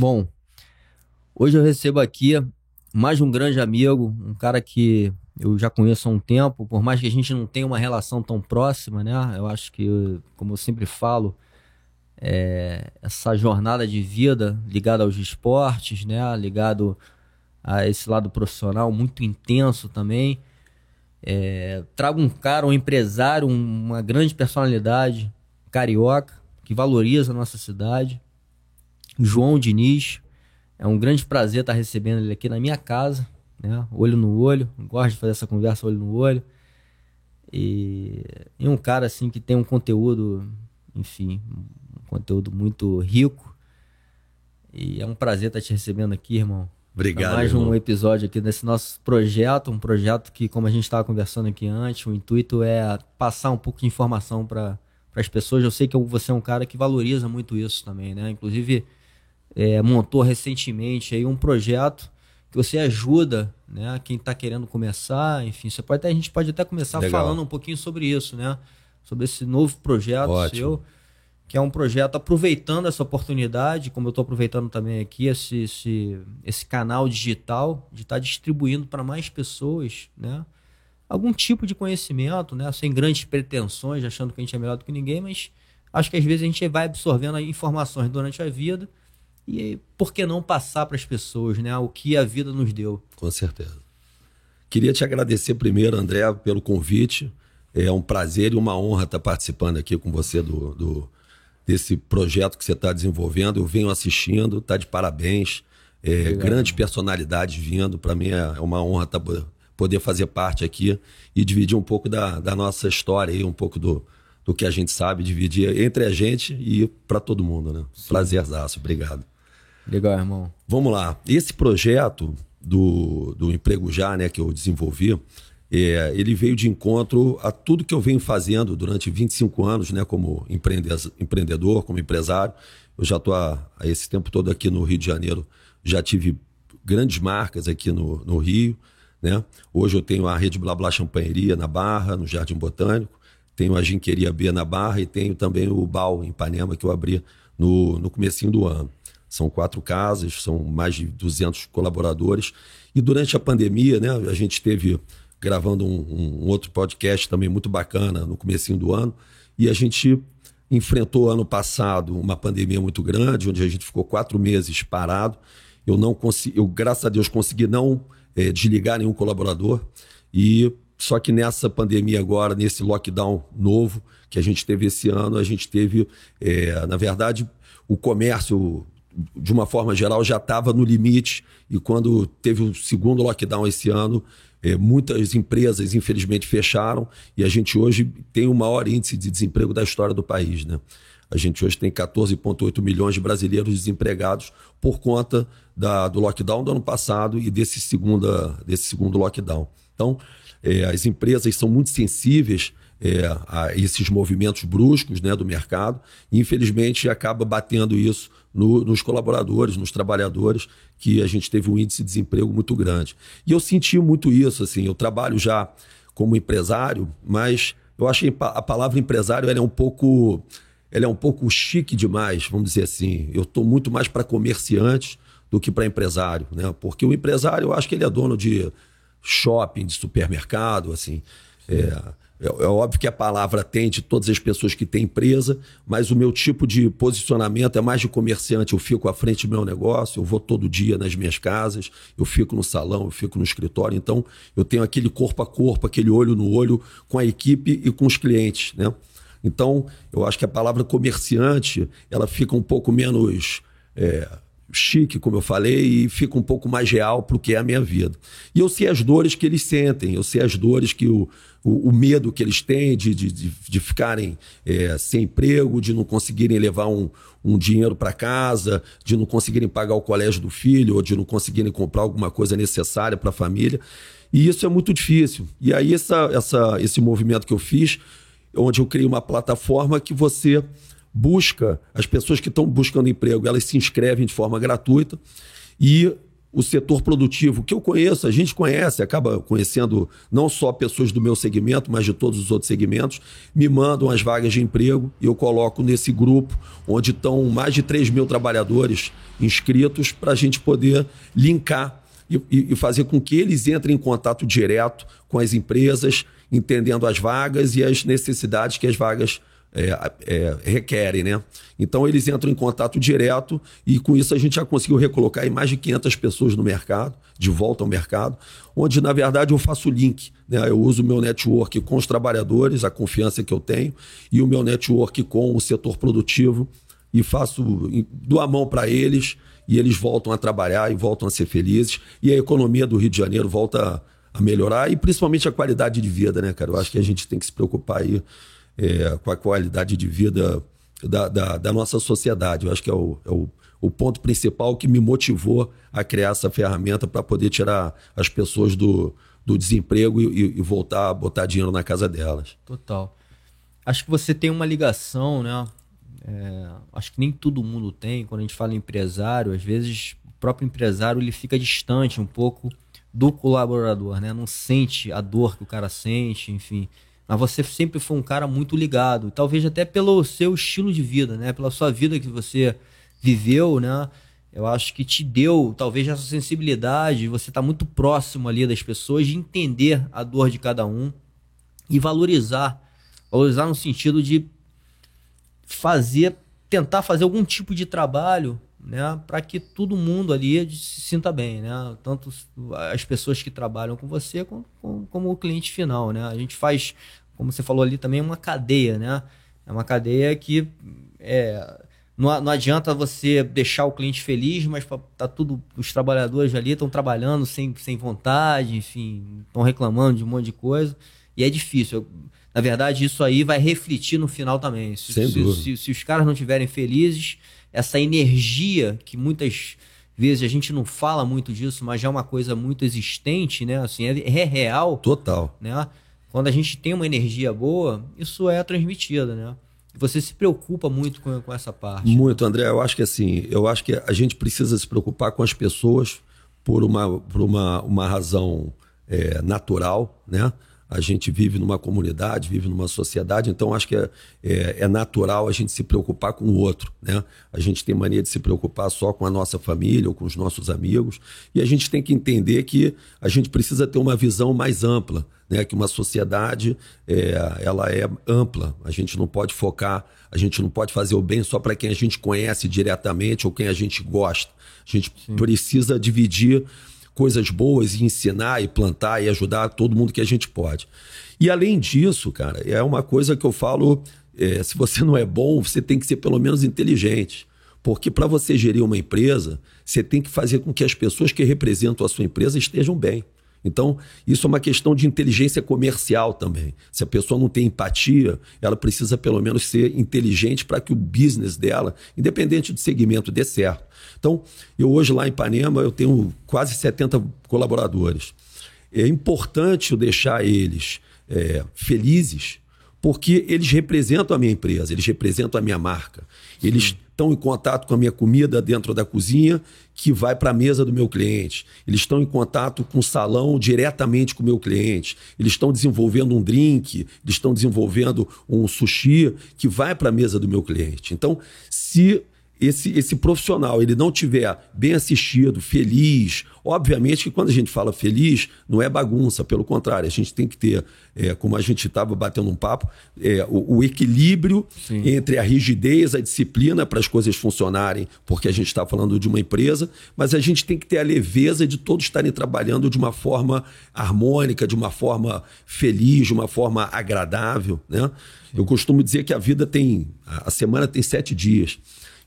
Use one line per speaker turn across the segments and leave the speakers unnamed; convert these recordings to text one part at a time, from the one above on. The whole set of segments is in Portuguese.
Bom, hoje eu recebo aqui mais um grande amigo, um cara que eu já conheço há um tempo, por mais que a gente não tenha uma relação tão próxima, né? Eu acho que, como eu sempre falo, é, essa jornada de vida ligada aos esportes, né? Ligado a esse lado profissional muito intenso também. É, trago um cara, um empresário, uma grande personalidade carioca que valoriza a nossa cidade. João Diniz. É um grande prazer estar recebendo ele aqui na minha casa, né? Olho no olho. Gosto de fazer essa conversa olho no olho. E, e um cara assim que tem um conteúdo, enfim, um conteúdo muito rico. E é um prazer estar te recebendo aqui, irmão.
Obrigado.
mais
irmão.
um episódio aqui desse nosso projeto, um projeto que, como a gente estava conversando aqui antes, o intuito é passar um pouco de informação para as pessoas. Eu sei que você é um cara que valoriza muito isso também, né? Inclusive, é, montou recentemente aí um projeto que você ajuda, né? Quem está querendo começar, enfim, você pode até, a gente pode até começar
Legal.
falando um pouquinho sobre isso, né? Sobre esse novo projeto
Ótimo.
seu que é um projeto aproveitando essa oportunidade, como eu estou aproveitando também aqui, esse, esse, esse canal digital, de estar distribuindo para mais pessoas, né? Algum tipo de conhecimento, né? Sem grandes pretensões, achando que a gente é melhor do que ninguém, mas acho que às vezes a gente vai absorvendo informações durante a vida e por que não passar para as pessoas, né? O que a vida nos deu.
Com certeza. Queria te agradecer primeiro, André, pelo convite. É um prazer e uma honra estar participando aqui com você do, do desse projeto que você está desenvolvendo. Eu venho assistindo, está de parabéns. É, grandes personalidades vindo. Para mim é uma honra tá, poder fazer parte aqui e dividir um pouco da, da nossa história aí, um pouco do, do que a gente sabe, dividir entre a gente e para todo mundo, né? Prazerzaço, obrigado.
Legal, irmão.
Vamos lá. Esse projeto do, do Emprego Já, né, que eu desenvolvi, é, ele veio de encontro a tudo que eu venho fazendo durante 25 anos, né, como empreende- empreendedor, como empresário. Eu já estou há, há esse tempo todo aqui no Rio de Janeiro, já tive grandes marcas aqui no, no Rio. Né? Hoje eu tenho a Rede Blá Blá Champanheria na Barra, no Jardim Botânico, tenho a Ginqueria B na Barra e tenho também o Bal em Ipanema, que eu abri no, no comecinho do ano. São quatro casas, são mais de 200 colaboradores. E durante a pandemia, né, a gente teve gravando um, um outro podcast também muito bacana no comecinho do ano, e a gente enfrentou ano passado uma pandemia muito grande, onde a gente ficou quatro meses parado. Eu não consegui, eu graças a Deus consegui não eh, desligar nenhum colaborador e só que nessa pandemia agora, nesse lockdown novo que a gente teve esse ano, a gente teve, eh, na verdade, o comércio de uma forma geral já estava no limite e quando teve o segundo lockdown esse ano, eh, muitas empresas infelizmente fecharam e a gente hoje tem o maior índice de desemprego da história do país, né? A gente hoje tem 14,8 milhões de brasileiros desempregados por conta da, do lockdown do ano passado e desse, segunda, desse segundo lockdown. Então, eh, as empresas são muito sensíveis eh, a esses movimentos bruscos né, do mercado e, infelizmente, acaba batendo isso no- nos colaboradores, nos trabalhadores, que a gente teve um índice de desemprego muito grande. E eu senti muito isso. Assim, eu trabalho já como empresário, mas eu achei pa- a palavra empresário é um pouco ela é um pouco chique demais, vamos dizer assim. Eu estou muito mais para comerciante do que para empresário, né? Porque o empresário, eu acho que ele é dono de shopping, de supermercado, assim. É, é, é óbvio que a palavra atende todas as pessoas que têm empresa, mas o meu tipo de posicionamento é mais de comerciante. Eu fico à frente do meu negócio, eu vou todo dia nas minhas casas, eu fico no salão, eu fico no escritório. Então, eu tenho aquele corpo a corpo, aquele olho no olho com a equipe e com os clientes, né? Então, eu acho que a palavra comerciante, ela fica um pouco menos é, chique, como eu falei, e fica um pouco mais real para o que é a minha vida. E eu sei as dores que eles sentem, eu sei as dores que o, o, o medo que eles têm de, de, de, de ficarem é, sem emprego, de não conseguirem levar um, um dinheiro para casa, de não conseguirem pagar o colégio do filho, ou de não conseguirem comprar alguma coisa necessária para a família. E isso é muito difícil. E aí, essa, essa, esse movimento que eu fiz, onde eu criei uma plataforma que você busca, as pessoas que estão buscando emprego, elas se inscrevem de forma gratuita. E o setor produtivo, que eu conheço, a gente conhece, acaba conhecendo não só pessoas do meu segmento, mas de todos os outros segmentos, me mandam as vagas de emprego e eu coloco nesse grupo, onde estão mais de 3 mil trabalhadores inscritos, para a gente poder linkar e, e fazer com que eles entrem em contato direto com as empresas, entendendo as vagas e as necessidades que as vagas é, é, requerem, né? Então eles entram em contato direto e com isso a gente já conseguiu recolocar mais de 500 pessoas no mercado, de volta ao mercado, onde na verdade eu faço link, né? Eu uso o meu network com os trabalhadores, a confiança que eu tenho, e o meu network com o setor produtivo e faço do a mão para eles e eles voltam a trabalhar e voltam a ser felizes e a economia do Rio de Janeiro volta a melhorar e principalmente a qualidade de vida, né, cara? Eu acho que a gente tem que se preocupar aí é, com a qualidade de vida da, da, da, nossa sociedade. Eu acho que é o, é o, o ponto principal que me motivou a criar essa ferramenta para poder tirar as pessoas do, do desemprego e, e, voltar a botar dinheiro na casa delas.
Total. Acho que você tem uma ligação, né? É, acho que nem todo mundo tem. Quando a gente fala em empresário, às vezes o próprio empresário ele fica distante um pouco do colaborador, né? Não sente a dor que o cara sente, enfim. Mas você sempre foi um cara muito ligado, talvez até pelo seu estilo de vida, né? Pela sua vida que você viveu, né? Eu acho que te deu talvez essa sensibilidade, você está muito próximo ali das pessoas, de entender a dor de cada um e valorizar. Valorizar no sentido de fazer, tentar fazer algum tipo de trabalho né, para que todo mundo ali se sinta bem, né? Tanto as pessoas que trabalham com você como, como o cliente final, né? A gente faz como você falou ali também, é uma cadeia, né? É uma cadeia que é, não, não adianta você deixar o cliente feliz, mas tá tudo os trabalhadores ali estão trabalhando sem, sem vontade, enfim, estão reclamando de um monte de coisa e é difícil. na verdade, isso aí vai refletir no final também. Se, se, se, se os caras não estiverem felizes, essa energia que muitas vezes a gente não fala muito disso, mas já é uma coisa muito existente, né? Assim, é, é real.
Total.
Né? Quando a gente tem uma energia boa, isso é transmitido, né? Você se preocupa muito com, com essa parte.
Muito, André. Eu acho que assim, eu acho que a gente precisa se preocupar com as pessoas por uma, por uma, uma razão é, natural, né? A gente vive numa comunidade, vive numa sociedade, então acho que é, é, é, natural a gente se preocupar com o outro. Né? A gente tem mania de se preocupar só com a nossa família ou com os nossos amigos, e a gente tem que entender que a gente precisa ter uma visão mais ampla, né? que uma sociedade é, ela é ampla, a gente não pode focar, a gente não pode fazer o bem só para quem a gente conhece diretamente ou quem a gente gosta. A gente Sim. precisa dividir coisas boas e ensinar e plantar e ajudar todo mundo que a gente pode. E além disso, cara, é uma coisa que eu falo: é, se você não é bom, você tem que ser pelo menos inteligente. Porque para você gerir uma empresa, você tem que fazer com que as pessoas que representam a sua empresa estejam bem. Então, isso é uma questão de inteligência comercial também. Se a pessoa não tem empatia, ela precisa pelo menos ser inteligente para que o business dela, independente do segmento, dê certo. Então, eu hoje lá em Ipanema, eu tenho quase 70 colaboradores. É importante eu deixar eles é, felizes, porque eles representam a minha empresa, eles representam a minha marca. Sim. Estão em contato com a minha comida dentro da cozinha que vai para a mesa do meu cliente. Eles estão em contato com o salão diretamente com o meu cliente. Eles estão desenvolvendo um drink, eles estão desenvolvendo um sushi que vai para a mesa do meu cliente. Então, se esse, esse profissional ele não tiver bem assistido, feliz, obviamente que quando a gente fala feliz, não é bagunça, pelo contrário, a gente tem que ter, é, como a gente estava batendo um papo, é, o, o, equilíbrio Sim. entre a rigidez, a disciplina para as coisas funcionarem, porque a gente está falando de uma empresa, mas a gente tem que ter a leveza de todos estarem trabalhando de uma forma harmônica, de uma forma feliz, de uma forma agradável. Né? Eu costumo dizer que a vida tem, a semana tem sete dias.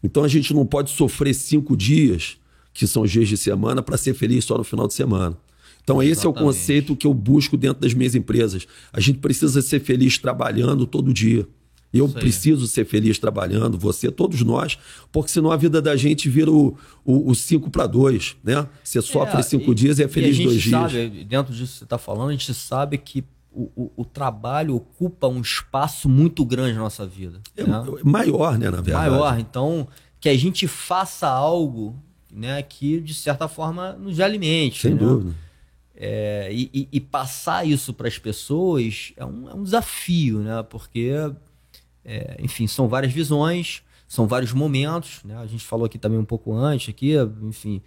Então a gente não pode sofrer cinco dias, que são os dias de semana, para ser feliz só no final de semana. Então, esse Exatamente. é o conceito que eu busco dentro das minhas empresas. A gente precisa ser feliz trabalhando todo dia. Eu preciso ser feliz trabalhando, você, todos nós, porque senão a vida da gente vira o 5 para 2, né? Você sofre é, cinco e, dias e é feliz e dois dias.
Sabe, dentro disso que você está falando, a gente sabe que o, o, o, trabalho ocupa um espaço muito grande na nossa vida.
É né? maior, né, na verdade.
Maior. Então, que a gente faça algo né, que de certa forma nos alimente.
Sem
né?
dúvida.
É, e, e, passar isso para as pessoas é um, é um, desafio, né? Porque, é, enfim, são várias visões, são vários momentos, né? A gente falou aqui também um pouco antes, aqui, enfim,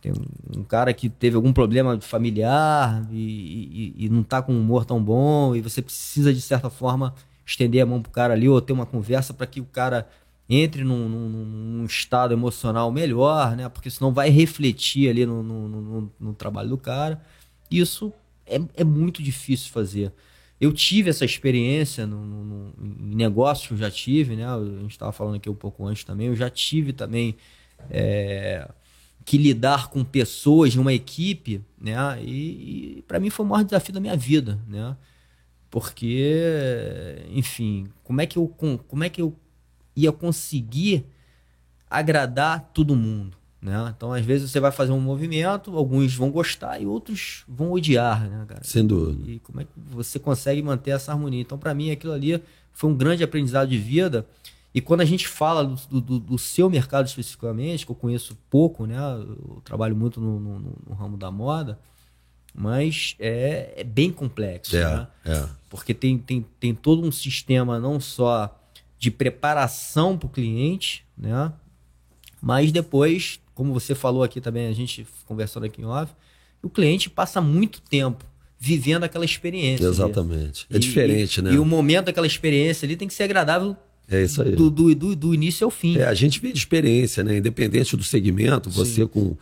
tem um, cara que teve algum problema familiar e, e, e não está com um humor tão bom e você precisa, de certa forma, estender a mão pro cara ali ou ter uma conversa para que o cara entre num, num, num, estado emocional melhor, né? Porque senão vai refletir ali no, no, no trabalho do cara. Isso é, é muito difícil fazer. Eu tive essa experiência no, no, em negócios que eu já tive, né? A gente estava falando aqui um pouco antes também. Eu já tive também é, que lidar com pessoas uma equipe, né? E, e para mim foi o maior desafio da minha vida, né? Porque, enfim, como é que eu, como é que eu ia conseguir agradar todo mundo? Né? Então, às vezes, você vai fazer um movimento, alguns vão gostar e outros vão odiar, né, cara?
Sem dúvida.
E como é que você consegue manter essa harmonia? Então, para mim, aquilo ali foi um grande aprendizado de vida. E quando a gente fala do, do, do, seu mercado especificamente, que eu conheço pouco, né? Eu trabalho muito no, no, no ramo da moda, mas é, é bem complexo,
é,
né?
É.
Porque tem, tem, tem todo um sistema não só de preparação para o cliente, né? Mas depois como você falou aqui também, a gente conversando aqui em off, o cliente passa muito tempo vivendo aquela experiência.
Exatamente. Ali. É e, diferente,
e,
né?
E o momento daquela experiência ali tem que ser agradável
é isso aí.
Do, do, do, do início ao fim.
É, a gente vê de experiência, né? Independente do segmento, você com,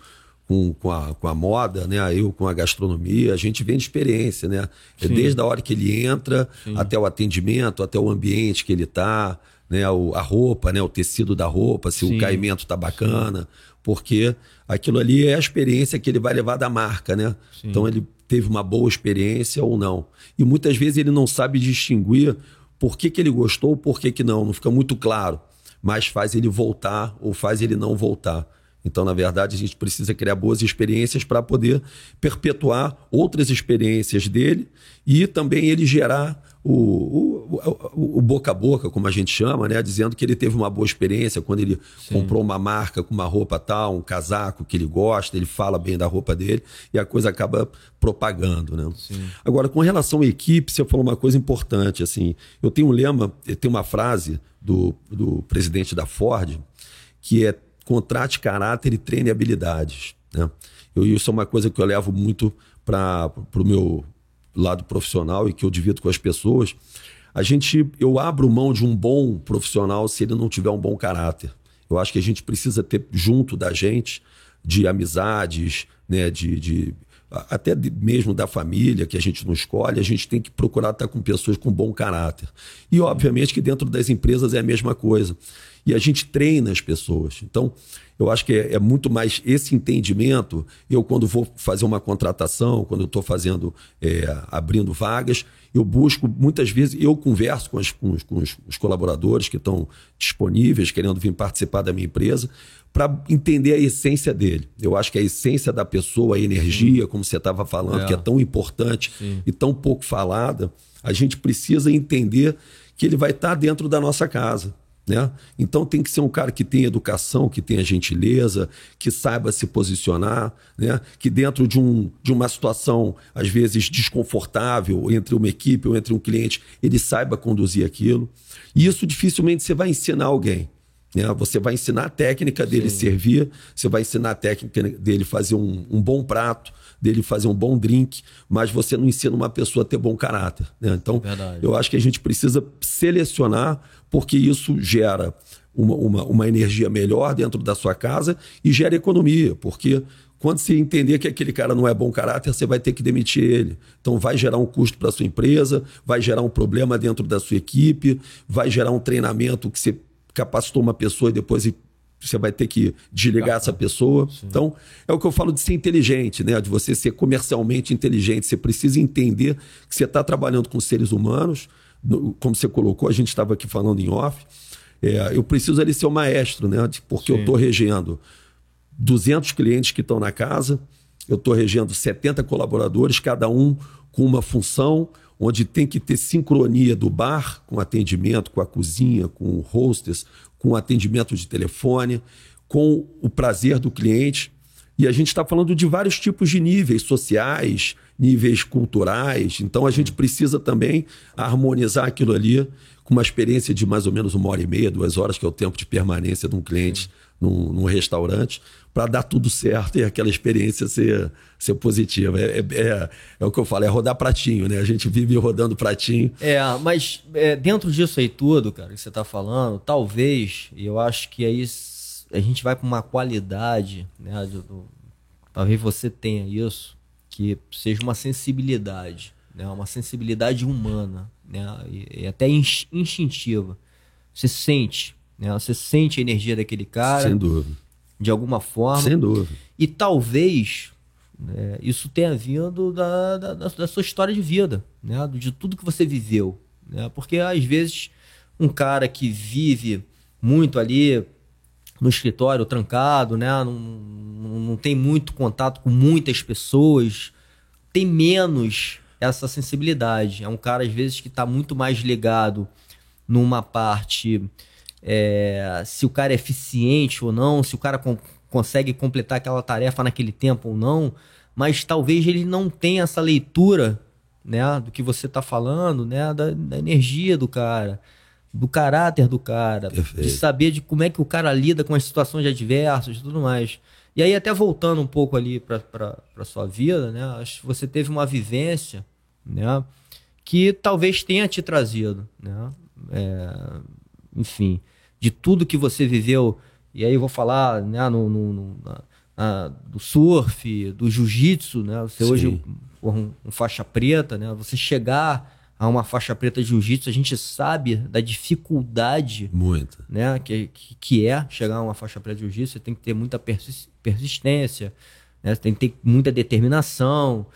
com, com, a, com a moda, né? Eu com a gastronomia, a gente vem de experiência, né? É desde a hora que ele entra Sim. até o atendimento, até o ambiente que ele está, né? O, a roupa, né? O tecido da roupa, se Sim. o caimento está bacana. Sim porque aquilo ali é a experiência que ele vai levar da marca, né? Sim. Então ele teve uma boa experiência ou não. E muitas vezes ele não sabe distinguir por que, que ele gostou ou por que, que não, não fica muito claro. Mas faz ele voltar ou faz ele não voltar. Então, na verdade, a gente precisa criar boas experiências para poder perpetuar outras experiências dele e também ele gerar o, o, o, boca a boca, como a gente chama, né? dizendo que ele teve uma boa experiência quando ele Sim. comprou uma marca com uma roupa tal, um casaco que ele gosta, ele fala bem da roupa dele e a coisa acaba propagando. Né? Agora, com relação à equipe, você falou uma coisa importante. assim Eu tenho um lema, eu tenho uma frase do, do presidente da Ford que é contrate caráter e treine habilidades. Né? Eu, isso é uma coisa que eu levo muito para o meu lado profissional e que eu divido com as pessoas, a gente, eu abro mão de um bom profissional se ele não tiver um bom caráter. Eu acho que a gente precisa ter junto da gente de amizades, né, de, de até mesmo da família que a gente não escolhe, a gente tem que procurar estar com pessoas com bom caráter. E obviamente que dentro das empresas é a mesma coisa. E a gente treina as pessoas. Então, eu acho que é, é muito mais esse entendimento. Eu, quando vou fazer uma contratação, quando eu estou fazendo, é, abrindo vagas, eu busco, muitas vezes, eu converso com, as, com, os, com os colaboradores que estão disponíveis, querendo vir participar da minha empresa, para entender a essência dele. Eu acho que a essência da pessoa, a energia, Sim. como você estava falando, é. que é tão importante Sim. e tão pouco falada, a gente precisa entender que ele vai estar tá dentro da nossa casa. Né? Então tem que ser um cara que tenha educação, que tenha gentileza, que saiba se posicionar, né? que dentro de, um, de uma situação, às vezes, desconfortável entre uma equipe ou entre um cliente, ele saiba conduzir aquilo. E isso dificilmente você vai ensinar alguém. Né? Você vai ensinar a técnica dele Sim. servir, você vai ensinar a técnica dele fazer um, um bom prato, dele fazer um bom drink, mas você não ensina uma pessoa a ter bom caráter. Né? Então, Verdade. eu acho que a gente precisa selecionar, porque isso gera uma, uma, uma energia melhor dentro da sua casa e gera economia, porque quando você entender que aquele cara não é bom caráter, você vai ter que demitir ele. Então vai gerar um custo para sua empresa, vai gerar um problema dentro da sua equipe, vai gerar um treinamento que você capacitou uma pessoa e depois você vai ter que desligar essa pessoa. Sim. Então, é o que eu falo de ser inteligente, né? De você ser comercialmente inteligente. Você precisa entender que você está trabalhando com seres humanos, como você colocou, a gente estava aqui falando em off. É, eu preciso ali ser o maestro, né? Porque Sim. eu estou regendo 200 clientes que estão na casa, eu estou regendo 70 colaboradores, cada um com uma função, onde tem que ter sincronia do bar com atendimento, com a cozinha, com o hostess, com atendimento de telefone, com o prazer do cliente. E a gente está falando de vários tipos de níveis sociais, níveis culturais. Então a gente precisa também harmonizar aquilo ali com uma experiência de mais ou menos uma hora e meia, duas horas, que é o tempo de permanência de um cliente num, num restaurante, para dar tudo certo e aquela experiência ser, ser positiva. É, é, é, é, o que eu falo, é rodar pratinho, né? A gente vive rodando pratinho.
É, mas é, dentro disso aí tudo, cara, que você está falando, talvez, e eu acho que aí a gente vai para uma qualidade, né? Do, do, talvez você tenha isso, que seja uma sensibilidade, né? Uma sensibilidade humana, né? E, e até instintiva. Você sente, né? Você sente a energia daquele cara.
Sem dúvida.
De alguma forma.
Sem dúvida.
E talvez né, isso tenha vindo da, da, da, sua história de vida, né? De tudo que você viveu. Né? Porque às vezes um cara que vive muito ali no escritório trancado, né? Não, não tem muito contato com muitas pessoas, tem menos essa sensibilidade. É um cara, às vezes, que está muito mais ligado numa parte é, se o cara é eficiente ou não, se o cara com, consegue completar aquela tarefa naquele tempo ou não, mas talvez ele não tenha essa leitura né, do que você está falando, né, da, da, energia do cara, do caráter do cara, Perfeito. de saber de como é que o cara lida com as situações adversas e tudo mais. E aí, até voltando um pouco ali para a sua vida, né, acho que você teve uma vivência né, que talvez tenha te trazido. Né, é, enfim, de tudo que você viveu. E aí eu vou falar né, no, no, no na, na, do surf, do jiu-jitsu, né? Você Sim. hoje um, um, faixa preta, né? Você chegar a uma faixa preta de jiu-jitsu, a gente sabe da dificuldade
Muito.
Né, que, que, é chegar a uma faixa preta de jiu-jitsu. Você tem que ter muita persistência, né? Você tem que ter muita determinação.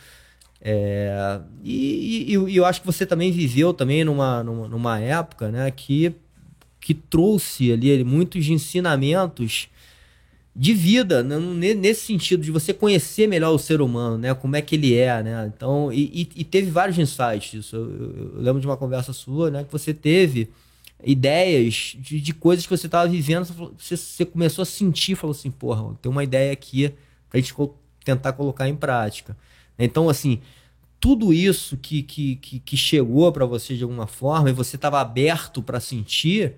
É, e, e, e, eu acho que você também viveu também numa, numa, numa época né, que que trouxe ali muitos ensinamentos de vida, né? nesse sentido de você conhecer melhor o ser humano, né? Como é que ele é, né? Então, e, e teve vários insights disso. Eu, eu, lembro de uma conversa sua, né? Que você teve ideias de, de coisas que você estava vivendo, você, você, começou a sentir, falou assim, porra, tem uma ideia aqui pra gente tentar colocar em prática. Então, assim, tudo isso que, que, que, que chegou para você de alguma forma e você estava aberto para sentir,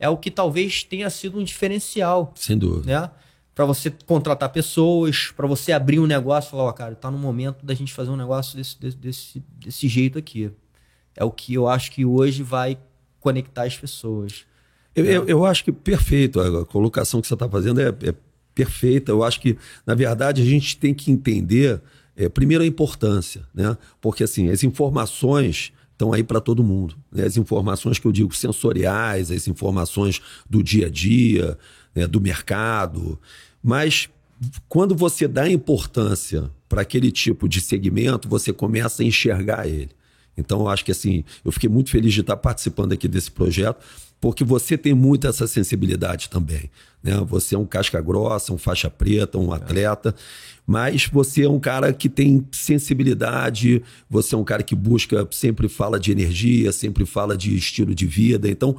é o que talvez tenha sido um diferencial.
Sem dúvida.
Né? Para você contratar pessoas, para você abrir um negócio e falar, ó, oh, cara, tá no momento da gente fazer um negócio desse, desse, desse, desse jeito aqui. É o que eu acho que hoje vai conectar as pessoas.
Eu, eu, eu acho que perfeito. A colocação que você está fazendo é, é, perfeita. Eu acho que, na verdade, a gente tem que entender, é, primeiro, a importância, né? Porque, assim, as informações estão aí para todo mundo. Né? As informações que eu digo sensoriais, as informações do dia a dia, né? do mercado. Mas quando você dá importância para aquele tipo de segmento, você começa a enxergar ele. Então, eu acho que assim, eu fiquei muito feliz de estar participando aqui desse projeto, porque você tem muito essa sensibilidade também. Né? Você é um casca grossa, um faixa preta, um atleta, mas você é um cara que tem sensibilidade, você é um cara que busca, sempre fala de energia, sempre fala de estilo de vida. Então,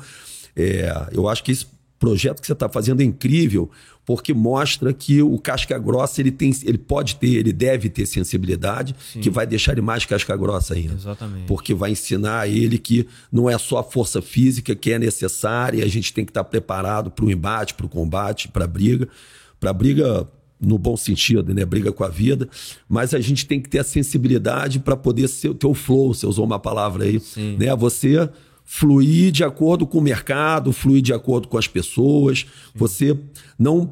é, eu acho que esse projeto que você está fazendo é incrível, porque mostra que o casca grossa ele tem, ele pode ter, ele deve ter sensibilidade, Sim. que vai deixar ele mais casca grossa ainda.
Exatamente.
Porque vai ensinar a ele que não é só a força física que é necessária, a gente tem que estar preparado para o embate, para o combate, para a briga, para a briga no bom sentido, né? Briga com a vida, mas a gente tem que ter a sensibilidade para poder ser, ter o flow, você usou uma palavra aí, Sim. né? Você fluir de acordo com o mercado, fluir de acordo com as pessoas, você não,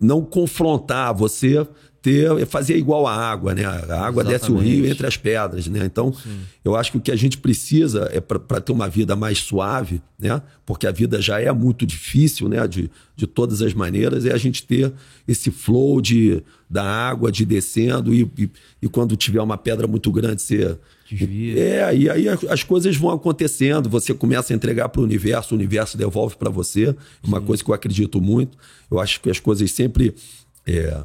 não confrontar, você ter fazer igual a água, né? A água Exatamente. desce o rio entre as pedras, né? Então, Sim. eu acho que o que a gente precisa é para ter uma vida mais suave, né? Porque a vida já é muito difícil, né? De, de todas as maneiras, é a gente ter esse flow de, da água de descendo e, e, e quando tiver uma pedra muito grande, você Desvia. É, e aí as coisas vão acontecendo, você começa a entregar para o universo, o universo devolve para você. Uma Sim. coisa que eu acredito muito. Eu acho que as coisas sempre é,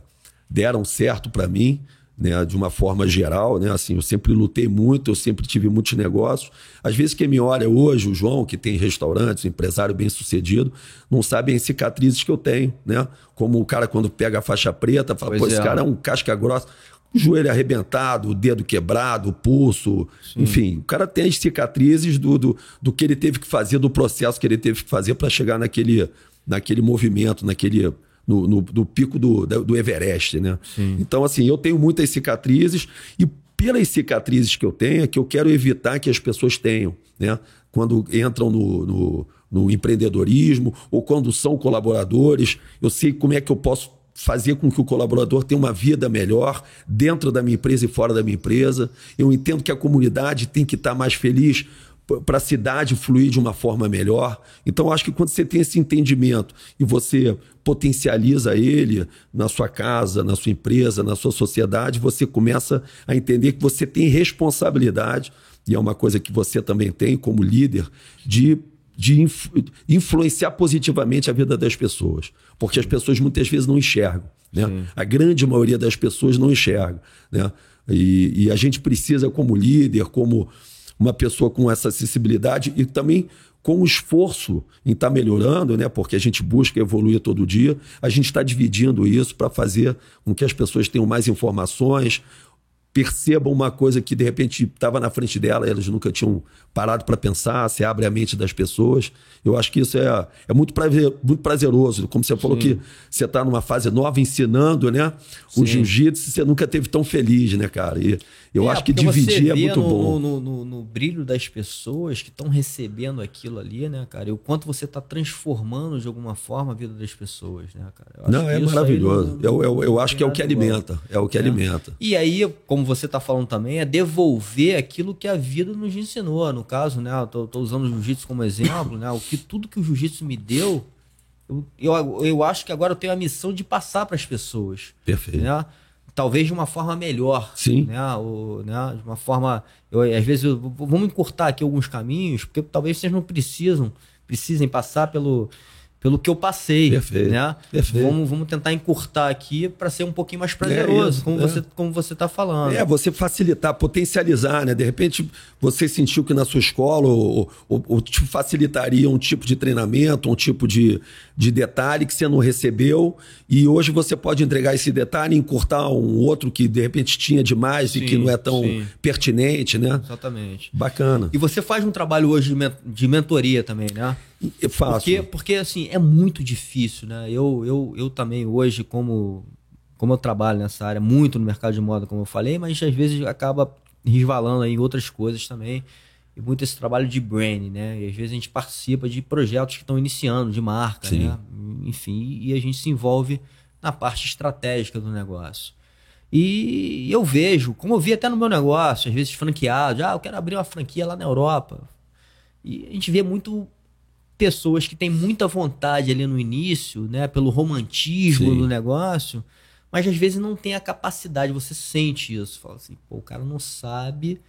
deram certo para mim. né, de uma forma geral, né, assim, eu sempre lutei muito, eu sempre tive muitos negócios. Às vezes quem me olha hoje, o João, que tem restaurantes, um empresário bem sucedido, não sabe as cicatrizes que eu tenho, né? Como o cara quando pega a faixa preta, fala, pois pô, é. esse cara é um casca grossa joelho arrebentado, o dedo quebrado, o pulso, Sim. enfim, o cara tem as cicatrizes do, do, do, que ele teve que fazer, do processo que ele teve que fazer para chegar naquele, naquele movimento, naquele no, no, no pico do, do Everest, né? Sim. Então, assim, eu tenho muitas cicatrizes e pelas cicatrizes que eu tenho é que eu quero evitar que as pessoas tenham, né? Quando entram no, no, no empreendedorismo ou quando são colaboradores, eu sei como é que eu posso fazer com que o colaborador tenha uma vida melhor dentro da minha empresa e fora da minha empresa. Eu entendo que a comunidade tem que estar mais feliz para a cidade fluir de uma forma melhor. Então, acho que quando você tem esse entendimento e você potencializa ele na sua casa, na sua empresa, na sua sociedade, você começa a entender que você tem responsabilidade, e é uma coisa que você também tem como líder, de de influ influenciar positivamente a vida das pessoas. Porque as pessoas muitas vezes não enxergam. Né? A grande maioria das pessoas não enxerga. Né? E, e, a gente precisa, como líder, como uma pessoa com essa acessibilidade e também com o esforço em estar tá melhorando, né? porque a gente busca evoluir todo dia, a gente está dividindo isso para fazer com que as pessoas tenham mais informações, percebam uma coisa que de repente estava na frente dela, elas nunca tinham parado para pensar, se abre a mente das pessoas. Eu acho que isso é, é muito, prazer, muito prazeroso. Como você falou Sim. que você está numa fase nova ensinando, né? O jiu-jitsu, você nunca teve tão feliz, né, cara? E eu é, acho que dividir é muito
no,
bom.
No, no, no, brilho das pessoas que estão recebendo aquilo ali, né, cara? E o quanto você está transformando de alguma forma a vida das pessoas, né, cara?
Não, é maravilhoso. eu, eu, eu acho que é o que alimenta. É o que é. alimenta.
E aí, como você está falando também, é devolver aquilo que a vida nos ensinou. No caso, né? Eu tô, tô usando o jiu-jitsu como exemplo, né? O que tudo que o jiu-jitsu me deu, eu, eu, eu acho que agora eu tenho a missão de passar para as pessoas.
Perfeito.
Né? talvez de uma forma melhor.
Sim.
Né? O, né? De uma forma. Eu, às vezes, eu, vamos encurtar aqui alguns caminhos, porque talvez vocês não precisam, precisem passar pelo, pelo que eu passei.
Perfeito.
Né?
Perfeito.
Vamos, vamos tentar encurtar aqui para ser um pouquinho mais prazeroso, é como, é. você, como você está falando.
É, você facilitar, potencializar, né? De repente, você sentiu que na sua escola ou, ou, ou te facilitaria um tipo de treinamento, um tipo de, de detalhe que você não recebeu, e hoje você pode entregar esse detalhe e encurtar um outro que de repente tinha demais sim, e que não é tão sim. pertinente, né?
Exatamente.
Bacana.
E você faz um trabalho hoje de mentoria também, né?
Eu faço.
Porque, porque assim, é muito difícil, né? Eu, eu, eu também hoje, como, como eu trabalho nessa área, muito no mercado de moda, como eu falei, mas às vezes acaba resvalando em outras coisas também. E muito esse trabalho de branding, né? E às vezes a gente participa de projetos que estão iniciando, de marca, Sim. né? Enfim, e a gente se envolve na parte estratégica do negócio. E eu vejo, como eu vi até no meu negócio, às vezes franqueado, ah, eu quero abrir uma franquia lá na Europa. E a gente vê muito pessoas que têm muita vontade ali no início, né, pelo romantismo Sim. do negócio, mas às vezes não tem a capacidade, você sente isso, fala assim, pô, o cara não sabe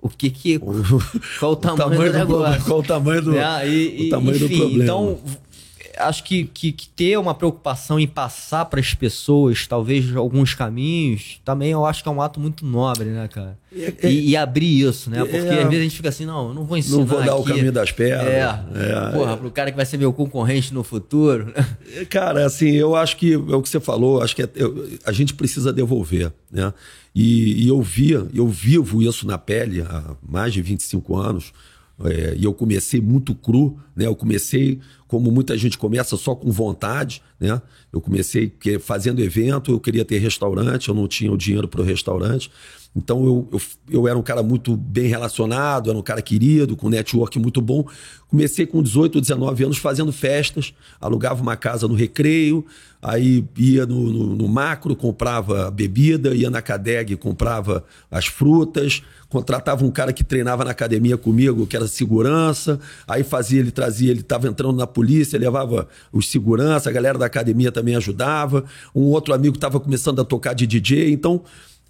o que que qual o tamanho, o tamanho do, negócio,
qual o tamanho do,
é, e, o tamanho enfim, do problema. Então acho que, que, que, ter uma preocupação em passar para as pessoas, talvez alguns caminhos, também eu acho que é um ato muito nobre, né, cara? É, é, e, e, abrir isso, né? Porque é, às vezes a gente fica assim, não, eu não vou ensinar.
Não vou dar
aqui.
o caminho das pernas. É,
é porra, pro cara que vai ser meu concorrente no futuro.
É, cara, assim, eu acho que é o que você falou, acho que é, eu, a gente precisa devolver, né? E, e eu via, eu vivo isso na pele há mais de 25 anos. É, e eu comecei muito cru, né? Eu comecei como muita gente começa só com vontade, né? Eu comecei fazendo evento, eu queria ter restaurante, eu não tinha o dinheiro para o restaurante. Então eu, eu, eu, era um cara muito bem relacionado, era um cara querido, com network muito bom. Comecei com 18, 19 anos fazendo festas, alugava uma casa no recreio, aí ia no, no, no macro, comprava bebida, ia na Cadeg, comprava as frutas, contratava um cara que treinava na academia comigo, que era segurança, aí fazia, ele trazia, ele estava entrando na polícia, levava os segurança, a galera da academia também ajudava, um outro amigo estava começando a tocar de DJ, então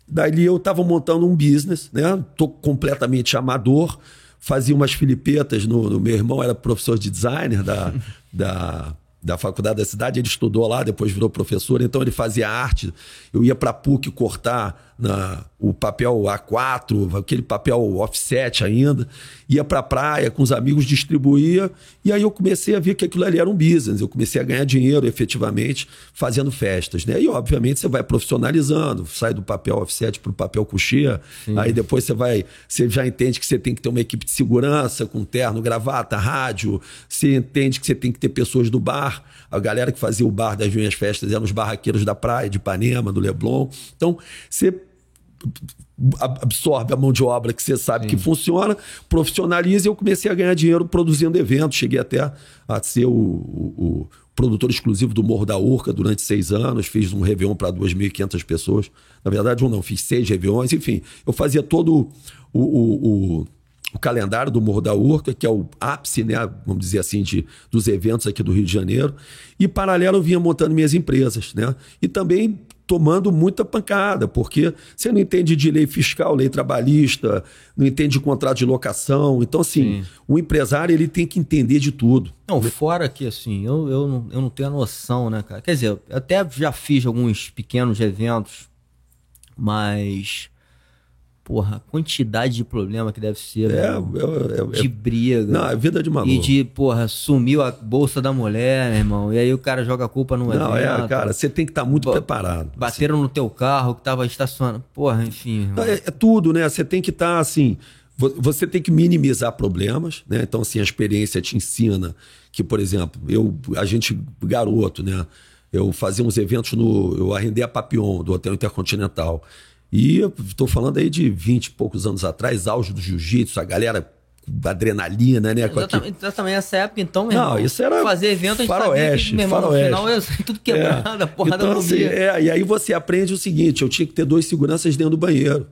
Daí eu estava montando um business, né? Tô completamente amador, fazia umas filipetas no, no, meu irmão era professor de designer da, da da faculdade da cidade, ele estudou lá, depois virou professor, então ele fazia arte. Eu ia para a PUC cortar na, o papel A4, aquele papel offset ainda, ia para a praia com os amigos, distribuía, e aí eu comecei a ver que aquilo ali era um business, eu comecei a ganhar dinheiro efetivamente fazendo festas, né? E obviamente você vai profissionalizando, sai do papel offset para o papel coucher, aí depois você vai, você já entende que você tem que ter uma equipe de segurança com terno, gravata, rádio, você entende que você tem que ter pessoas do bar, a galera que fazia o bar das minhas festas eram os barraqueiros da praia, de Ipanema, do Leblon, então você absorve a mão de obra que você sabe Sim. que funciona, profissionaliza e eu comecei a ganhar dinheiro produzindo eventos. Cheguei até a ser o, o, o produtor exclusivo do Morro da Urca durante seis anos, fiz um Réveillon para 2.500 pessoas. Na verdade, um não, fiz seis Réveillons, enfim, eu fazia todo o, o, o, calendário do Morro da Urca, que é o ápice, né, vamos dizer assim, de, dos eventos aqui do Rio de Janeiro. E, paralelo, eu vinha montando minhas empresas. Né? E também tomando muita pancada, porque você não entende de lei fiscal, lei trabalhista, não entende de contrato de locação. Então, assim, Sim. o empresário ele tem que entender de tudo.
Não, fora que, assim, eu, eu, não, eu não tenho a noção, né, cara? Quer dizer, eu até já fiz alguns pequenos eventos, mas porra, a quantidade de problema que deve ser, é, é, é, de briga.
Não, é vida de maluco.
E de, porra, sumiu a bolsa da mulher, meu irmão. E aí o cara joga a culpa no
Não, evento. é, cara, você tem que estar tá muito preparado.
Bateram assim. no teu carro que tava estacionando. Porra, enfim.
É, é, tudo, né? Você tem que estar tá, assim. Você tem que minimizar problemas, né? Então, assim, a experiência te ensina que, por exemplo, eu, a gente, garoto, né? Eu fazia uns eventos no. Eu arrendei a Papillon, do Hotel Intercontinental. E estou falando aí de 20 e poucos anos atrás, auge do jiu-jitsu, a galera adrenalina, né?
Exatamente, exatamente essa época, então,
meu Não, isso era
fazer evento, a gente
faroeste, sabia que, meu irmão, no final
eu tudo quebrado, é. porrada então,
assim, é, E aí você aprende o seguinte, eu tinha que ter dois seguranças dentro do banheiro,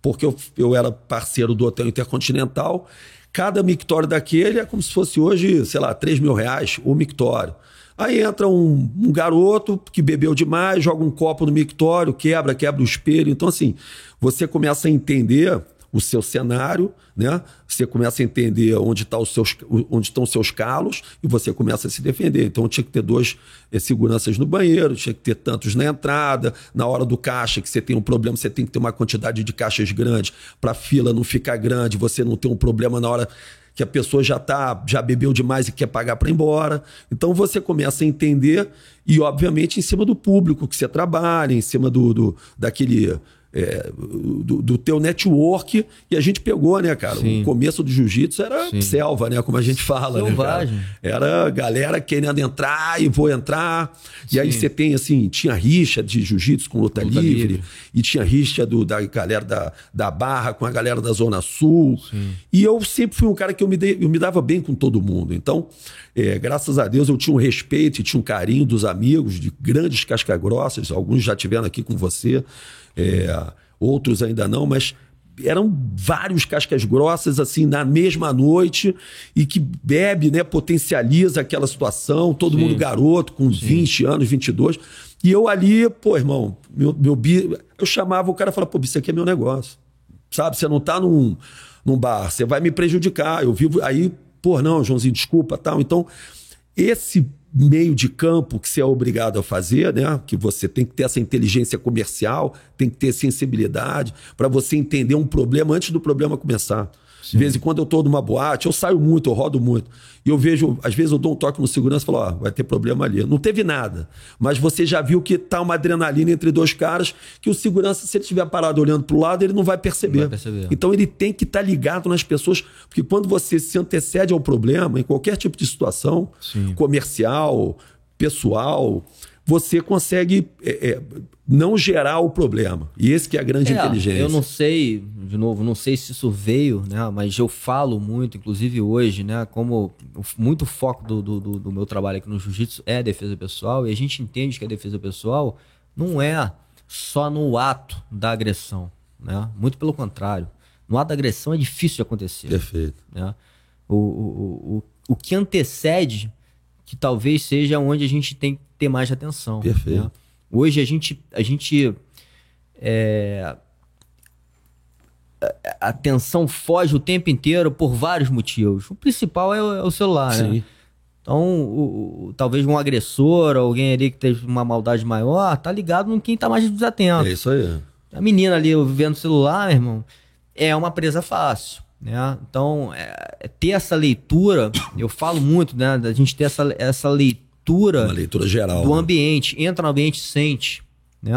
porque eu, eu era parceiro do Hotel Intercontinental, cada mictório daquele é como se fosse hoje, sei lá, 3 mil reais o mictório. Aí entra um, um, garoto que bebeu demais, joga um copo no mictório, quebra, quebra o espelho. Então, assim, você começa a entender o seu cenário, né? Você começa a entender onde, tá os seus, onde estão os seus calos e você começa a se defender. Então tinha que ter dois é, seguranças no banheiro, tinha que ter tantos na entrada, na hora do caixa, que você tem um problema, você tem que ter uma quantidade de caixas grandes para a fila não ficar grande, você não ter um problema na hora que a pessoa já tá, já bebeu demais e quer pagar para ir embora. Então você começa a entender e obviamente em cima do público que você trabalha, em cima do, do daquele é, do, do, teu network e a gente pegou, né, cara? Sim. O começo do jiu-jitsu era Sim. selva, né? Como a gente fala, né, Selvagem. né, Era galera querendo entrar e vou entrar. Sim. E aí você tem, assim, tinha rixa de jiu-jitsu com luta, luta livre, livre, e tinha rixa do, da galera da, da Barra com a galera da Zona Sul. E eu sempre fui um cara que eu me, dei, eu me dava bem com todo mundo. Então, é, graças a Deus, eu tinha um respeito e tinha um carinho dos amigos, de grandes casca-grossas, alguns já tiveram aqui com você é, outros ainda não, mas eram vários cascas grossas assim na mesma noite e que bebe, né, potencializa aquela situação, todo Sim. mundo garoto com Sim. 20 anos, 22. E eu ali, pô, irmão, meu, meu bi, eu chamava o cara e falava, pô, isso aqui é meu negócio. Sabe, você não tá num, num bar, você vai me prejudicar. Eu vivo aí, pô, não, Joãozinho, desculpa, tal. Então, esse meio de campo que você é obrigado a fazer, né? Que você tem que ter essa inteligência comercial, tem que ter sensibilidade para você entender um problema antes do problema começar. Sim. De vez em quando eu estou numa boate, eu saio muito, eu rodo muito. E eu vejo, às vezes eu dou um toque no segurança e falo, ó, vai ter problema ali. Não teve nada. Mas você já viu que tá uma adrenalina entre dois caras, que o segurança, se ele estiver parado olhando para o lado, ele não vai perceber. Não vai perceber. Então ele tem que estar tá ligado nas pessoas, porque quando você se antecede ao problema, em qualquer tipo de situação, Sim. comercial, pessoal, você consegue é, é, não gerar o problema. E esse que é a grande é, inteligência.
Eu não sei, de novo, não sei se isso veio, né? Mas eu falo muito, inclusive hoje, né? Como muito foco do, do, do meu trabalho aqui no Jiu-Jitsu é a defesa pessoal, e a gente entende que a defesa pessoal não é só no ato da agressão, né? Muito pelo contrário. No ato da agressão é difícil de acontecer.
Perfeito.
Né? O, o, o, o que antecede que talvez seja onde a gente tem que ter mais atenção.
Perfeito. Né?
Hoje a gente, a gente é, a atenção foge o tempo inteiro por vários motivos. O principal é o, é o celular, né? Sim. né? Então, o, o, talvez um agressor, alguém ali que teve uma maldade maior, tá ligado em quem tá mais desatento.
É isso aí.
A menina ali vendo o celular, meu irmão, é uma presa fácil. Né? Então, é, é, ter essa leitura, eu falo muito, né? Da gente ter essa, essa leitura,
uma leitura geral
do
né?
ambiente, entra no ambiente, sente. Né?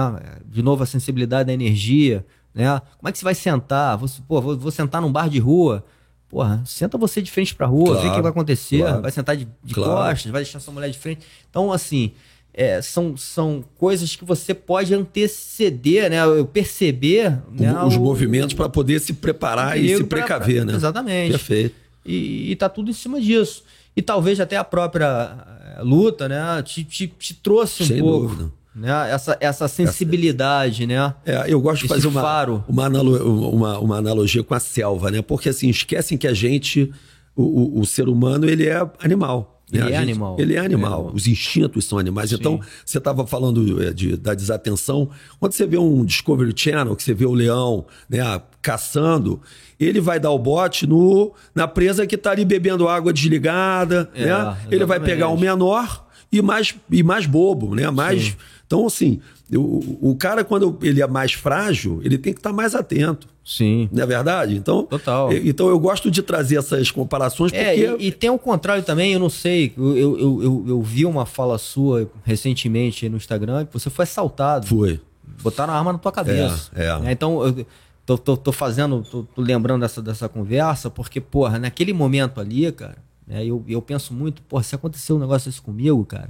De novo, a sensibilidade da energia. Né? Como é que você vai sentar? Você, pô, vou, vou sentar num bar de rua. Porra, senta você de frente pra rua, claro, vê o que vai acontecer. Claro, vai sentar de, de claro. costas, vai deixar sua mulher de frente. Então, assim, é, são, são coisas que você pode anteceder, né? Perceber né?
os o, movimentos para poder se preparar e se precaver, pra, né?
Exatamente.
Perfeito.
E, e tá tudo em cima disso. E talvez até a própria eh, luta, né, te, te, te trouxe um Sem pouco. Dúvida. Né? Essa, essa sensibilidade,
essa, né? É, eu gosto de fazer uma, faro. Uma, analo uma, uma, analogia com a selva, né? Porque assim, esquecem que a gente, o, o, o ser humano, ele é animal.
Ele é gente, animal.
Ele é animal. É. Os instintos são animais. Sim. Então, você estava falando é, de, da desatenção. Quando você vê um Discovery Channel, que você vê o leão né, caçando, ele vai dar o bote no, na presa que está ali bebendo água desligada. É, né? Ele vai pegar o menor e mais, e mais bobo, né? Mais. Sim. Então, assim, o, o cara, quando ele é mais frágil, ele tem que estar tá mais atento.
Sim.
Não é verdade? Então,
Total.
então eu gosto de trazer essas comparações
é, porque... É, e, e, tem o um contrário também, eu não sei, eu, eu, eu, eu, vi uma fala sua recentemente no Instagram que você foi assaltado.
Foi.
Botaram a arma na tua cabeça.
É, é.
é então, eu tô, tô, tô fazendo, tô, tô, lembrando dessa, dessa conversa, porque, porra, naquele momento ali, cara, né, eu, eu penso muito, porra, se aconteceu um negócio desse comigo, cara,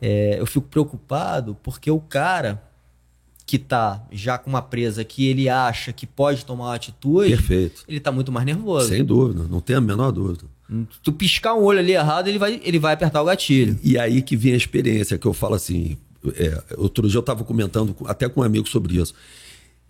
é, eu fico preocupado porque o cara que tá já com uma presa que ele acha que pode tomar uma atitude,
Perfeito.
ele tá muito mais nervoso.
Sem dúvida, não tem a menor dúvida.
Se tu piscar um olho ali errado, ele vai, ele vai apertar o gatilho.
E, e aí que vem a experiência, que eu falo assim. É, outro dia eu estava comentando até com um amigo sobre isso.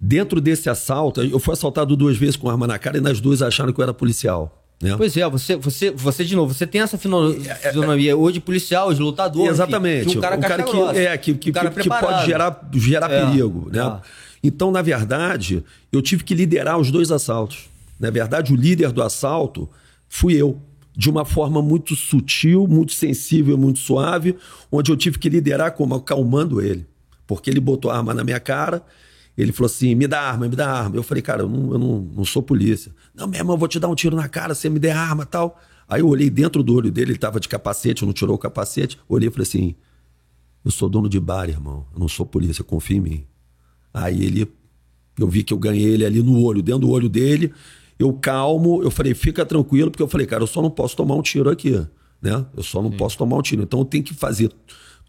Dentro desse assalto, eu fui assaltado duas vezes com arma na cara e nas duas acharam que eu era policial. Né?
Pois é, você, você, você de novo, você tem essa fisionomia hoje de policial, de lutador.
Exatamente.
Enfim, um cara,
um cara que, é, que, que, um cara que, que pode gerar, gerar é, perigo. Né? Ah. Então, na verdade, eu tive que liderar os dois assaltos. Na verdade, o líder do assalto fui eu. De uma forma muito sutil, muito sensível, muito suave, onde eu tive que liderar como acalmando ele. Porque ele botou a arma na minha cara ele falou assim: me dá arma, me dá arma. Eu falei, cara, eu não, eu não, não sou polícia. Não, meu irmão, eu vou te dar um tiro na cara, você me der arma tal. Aí eu olhei dentro do olho dele, ele tava de capacete, não tirou o capacete. Olhei e falei assim: eu sou dono de bar, irmão. Eu não sou polícia, confia em mim. Aí ele, eu vi que eu ganhei ele ali no olho, dentro do olho dele. Eu calmo, eu falei, fica tranquilo, porque eu falei, cara, eu só não posso tomar um tiro aqui, né? Eu só não Sim. posso tomar um tiro. Então eu tenho que fazer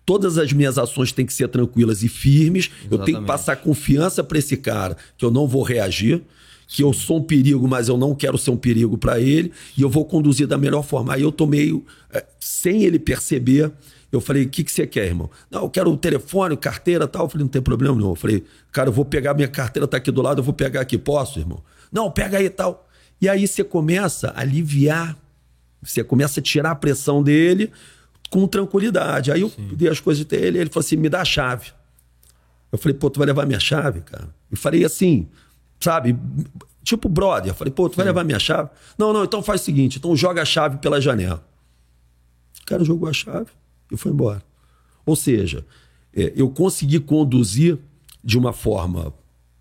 todas as minhas ações têm que ser tranquilas e firmes. Exatamente. Eu tenho que passar confiança para esse cara que eu não vou reagir, que eu sou um perigo, mas eu não quero ser um perigo para ele e eu vou conduzir da melhor forma. Aí eu tomei, é, sem ele perceber, eu falei: o que, que você quer, irmão? Não, eu quero o telefone, carteira tal. Eu falei: não tem problema, não. Eu falei: cara, eu vou pegar minha carteira, tá aqui do lado, eu vou pegar aqui. Posso, irmão? Não, pega aí tal. E aí você começa a aliviar, você começa a tirar a pressão dele com tranquilidade. Aí eu Sim. dei as coisas dele, ele falou assim: me dá a chave. Eu falei, pô, tu vai levar minha chave, cara? Eu falei assim, sabe? Tipo brother. Eu falei, pô, tu vai Sim. levar minha chave? Não, não, então faz o seguinte: então joga a chave pela janela. O cara jogou a chave e foi embora. Ou seja, é, eu consegui conduzir de uma forma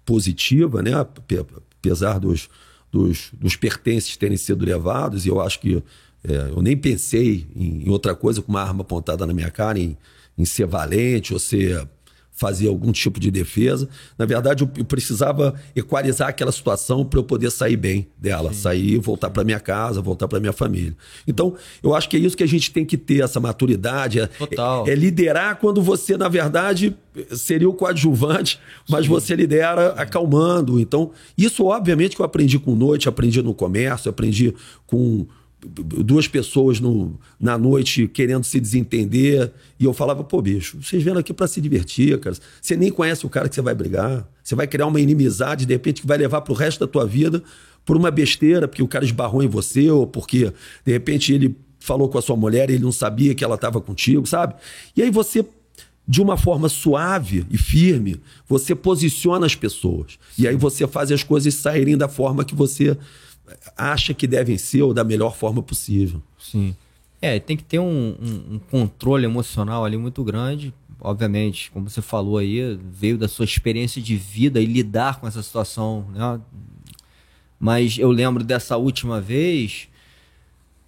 positiva, né? Apesar dos, dos, dos pertences terem sido levados, e eu acho que é, eu nem pensei em, em, outra coisa com uma arma apontada na minha cara, em, em ser valente ou ser fazer algum tipo de defesa. Na verdade, eu, precisava equalizar aquela situação para eu poder sair bem dela, Sim. sair, voltar para minha casa, voltar para minha família. Então, eu acho que é isso que a gente tem que ter essa maturidade, é, é, é liderar quando você, na verdade, seria o coadjuvante, mas Sim. você lidera acalmando. Então, isso obviamente que eu aprendi com noite, aprendi no comércio, aprendi com duas pessoas no, na noite querendo se desentender. E eu falava, pô, bicho, vocês vêm aqui para se divertir, cara. Você nem conhece o cara que você vai brigar. Você vai criar uma inimizade, de repente, que vai levar pro resto da tua vida por uma besteira, porque o cara esbarrou em você, ou porque, de repente, ele falou com a sua mulher e ele não sabia que ela estava contigo, sabe? E aí você de uma forma suave e firme, você posiciona as pessoas. E aí você faz as coisas saírem da forma que você acha que devem ser ou da melhor forma possível.
Sim. É, tem que ter um, um, um, controle emocional ali muito grande. Obviamente, como você falou aí, veio da sua experiência de vida e lidar com essa situação, né? Mas eu lembro dessa última vez,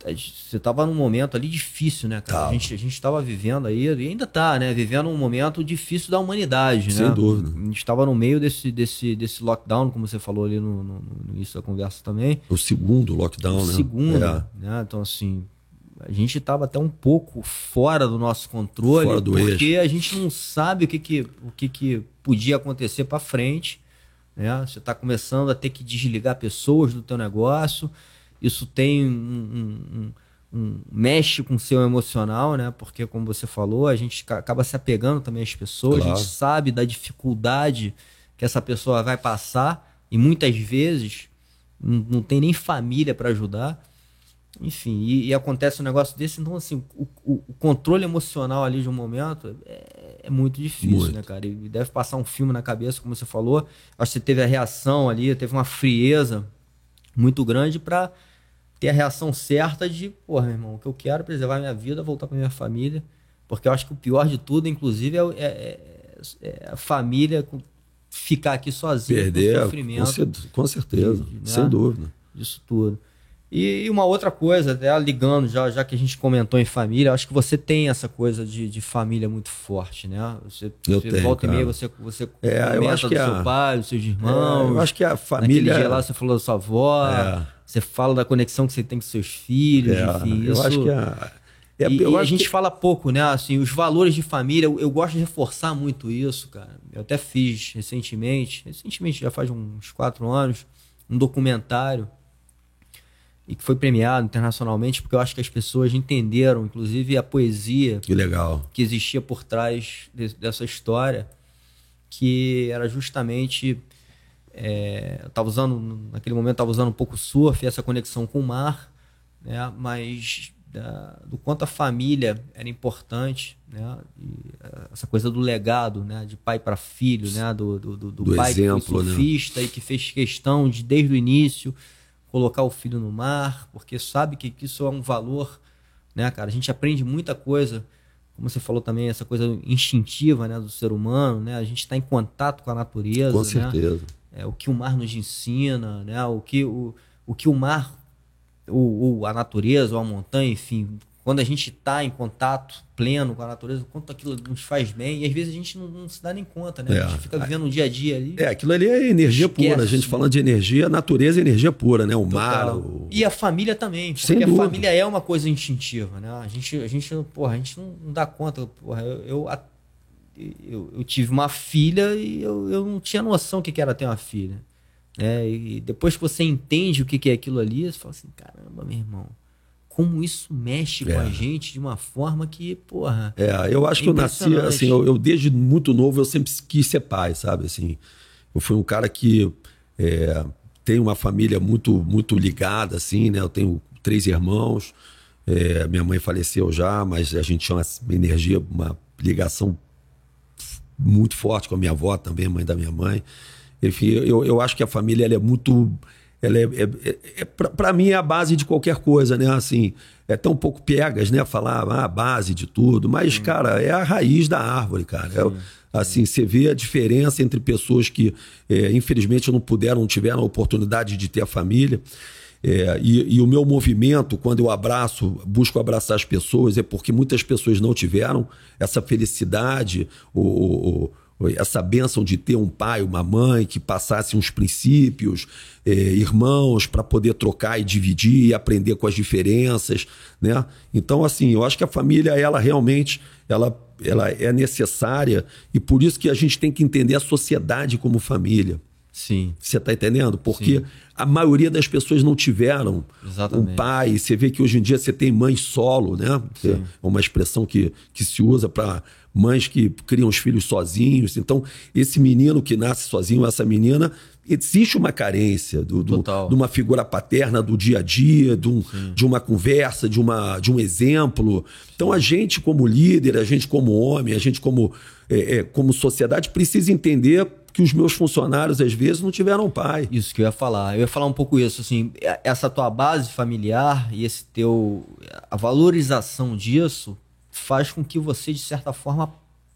você estava num momento ali difícil, né, cara? A gente a estava vivendo aí, e ainda está, né? Vivendo um momento difícil da humanidade,
Sem
né?
Sem dúvida.
A gente estava no meio desse, desse, desse lockdown, como você falou ali no, no, no início da conversa também.
O segundo lockdown,
o
né?
Segundo, é. né? Então, assim, a gente estava até um pouco fora do nosso controle,
fora do
porque
eixo.
a gente não sabe o que, que, o que, que podia acontecer para frente. Né? Você está começando a ter que desligar pessoas do teu negócio. Isso tem um, um, um, mexe com o seu emocional, né? Porque como você falou, a gente acaba se apegando também às pessoas. Claro. A gente sabe da dificuldade que essa pessoa vai passar e muitas vezes não, não tem nem família para ajudar. Enfim, e, e, acontece um negócio desse, então assim, o, o, o controle emocional ali de um momento é, é muito difícil, muito. né, cara? E deve passar um filme na cabeça, como você falou. Acho que você teve a reação ali, teve uma frieza muito grande para ter a reação certa de, porra, meu irmão, o que eu quero é preservar minha vida, voltar para minha família. Porque eu acho que o pior de tudo, inclusive, é, é, é a família ficar aqui sozinha.
Perder, com, sofrimento, com certeza, de, né? sem dúvida.
Disso tudo. E, uma outra coisa, até ligando, já, já que a gente comentou em família, acho que você tem essa coisa de, de família muito forte, né? Você,
eu
você
tenho,
volta
cara.
e meia, você, você
é, eu acho
do
que
seu
a...
pai, dos seus irmãos.
É, eu acho que a família.
Naquele dia lá você falou da sua avó,
é.
Você fala da conexão que você tem com seus filhos,
é,
enfim.
Eu
isso...
acho que a.
É, e, e a gente
que...
fala pouco, né? Assim, os valores de família, eu, eu, gosto de reforçar muito isso, cara. Eu até fiz recentemente, recentemente já faz uns quatro anos, um documentário e que foi premiado internacionalmente porque eu acho que as pessoas entenderam, inclusive a poesia
que legal
que existia por trás de, dessa história, que era justamente é, eu estava usando naquele momento estava usando um pouco surf, essa conexão com o mar, né? Mas da, do quanto a família era importante, né? E essa coisa do legado, né? De pai para filho, né? Do, do, do,
do
pai
exemplo,
que foi surfista
né?
e que fez questão de desde o início colocar o filho no mar, porque sabe que, que isso é um valor, né, cara? A gente aprende muita coisa, como você falou também, essa coisa instintiva, né, do ser humano, né? A gente está em contato com a natureza,
com certeza.
Né? É, o que o mar nos ensina, né? O que o, o que o mar, o, o a natureza, ou a montanha, enfim, quando a gente está em contato pleno com a natureza, quanto aquilo nos faz bem, e às vezes a gente não, não se dá nem conta, né?
É.
A gente fica vivendo um dia a dia ali.
É, aquilo ali é energia
Esquece,
pura. A gente falando de energia, a natureza é energia pura, né? O
Total.
mar. O...
E a família também, porque
Sem
a
dúvida.
família é uma coisa instintiva, né? A gente, a gente, porra, a gente não, não dá conta. Porra, eu, eu, eu, eu tive uma filha e eu, eu não tinha noção o que que era ter uma filha. É, e depois que você entende o que que é aquilo ali, você fala assim, caramba, meu irmão como isso mexe
É.
com a gente de uma forma que, porra.
É, eu acho que eu nasci, assim, eu, eu desde muito novo eu sempre quis ser pai, sabe? Assim, eu fui um cara que é, tem uma família muito, muito ligada, assim, né? Eu tenho três irmãos, é, minha mãe faleceu já, mas a gente tinha uma energia, uma ligação muito forte com a minha avó também, mãe da minha mãe. Enfim, eu, eu acho que a família ela é muito ela é, é, é para mim é a base de qualquer coisa, né? Assim, é tão pouco piegas, né? Falar ah, a base de tudo, mas
Sim.
cara, é a raiz da árvore, cara. É, assim, você vê a diferença entre pessoas que é, infelizmente não puderam, não tiveram a oportunidade de ter a família. É, e, e, o meu movimento, quando eu abraço, busco abraçar as pessoas, é porque muitas pessoas não tiveram essa felicidade, o, o, essa bênção de ter um pai, uma mãe que passasse uns princípios, é, irmãos para poder trocar e dividir e aprender com as diferenças, né? Então, assim, eu acho que a família, ela realmente, ela, ela é necessária e por isso que a gente tem que entender a sociedade como família.
Sim.
Você está entendendo? Porque
Sim.
a maioria das pessoas não tiveram
Exatamente.
um pai. Você vê que hoje em dia você tem mãe solo, né? É uma expressão que, que se usa para mães que criam os filhos sozinhos. Então, esse menino que nasce sozinho, essa menina, existe uma carência do, do, de uma figura paterna do dia a dia, de, um, de uma conversa, de, uma, de um exemplo. Então, a gente, como líder, a gente, como homem, a gente, como, é, é, como sociedade, precisa entender que os meus funcionários, às vezes, não tiveram pai.
Isso que eu ia falar. Eu ia falar um pouco isso, assim, essa tua base familiar e esse teu. a valorização disso faz com que você, de certa forma,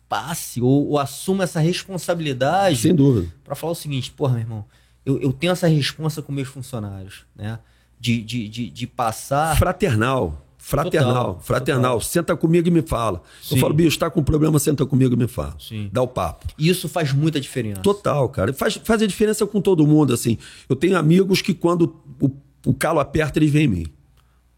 passe ou, ou assuma essa responsabilidade.
Sem dúvida.
Para falar o seguinte, porra, meu irmão, eu, eu tenho essa responsa com meus funcionários, né? De, de, de, de passar.
Fraternal. Fraternal, total, fraternal. Total. Senta comigo e me fala. Sim. Eu falo, bicho, está com problema, senta comigo e me fala. Sim. Dá o papo.
Isso faz muita diferença.
Total, cara. Faz, faz a diferença com todo mundo, assim. Eu tenho amigos que quando o, o calo aperta, eles vêm em mim.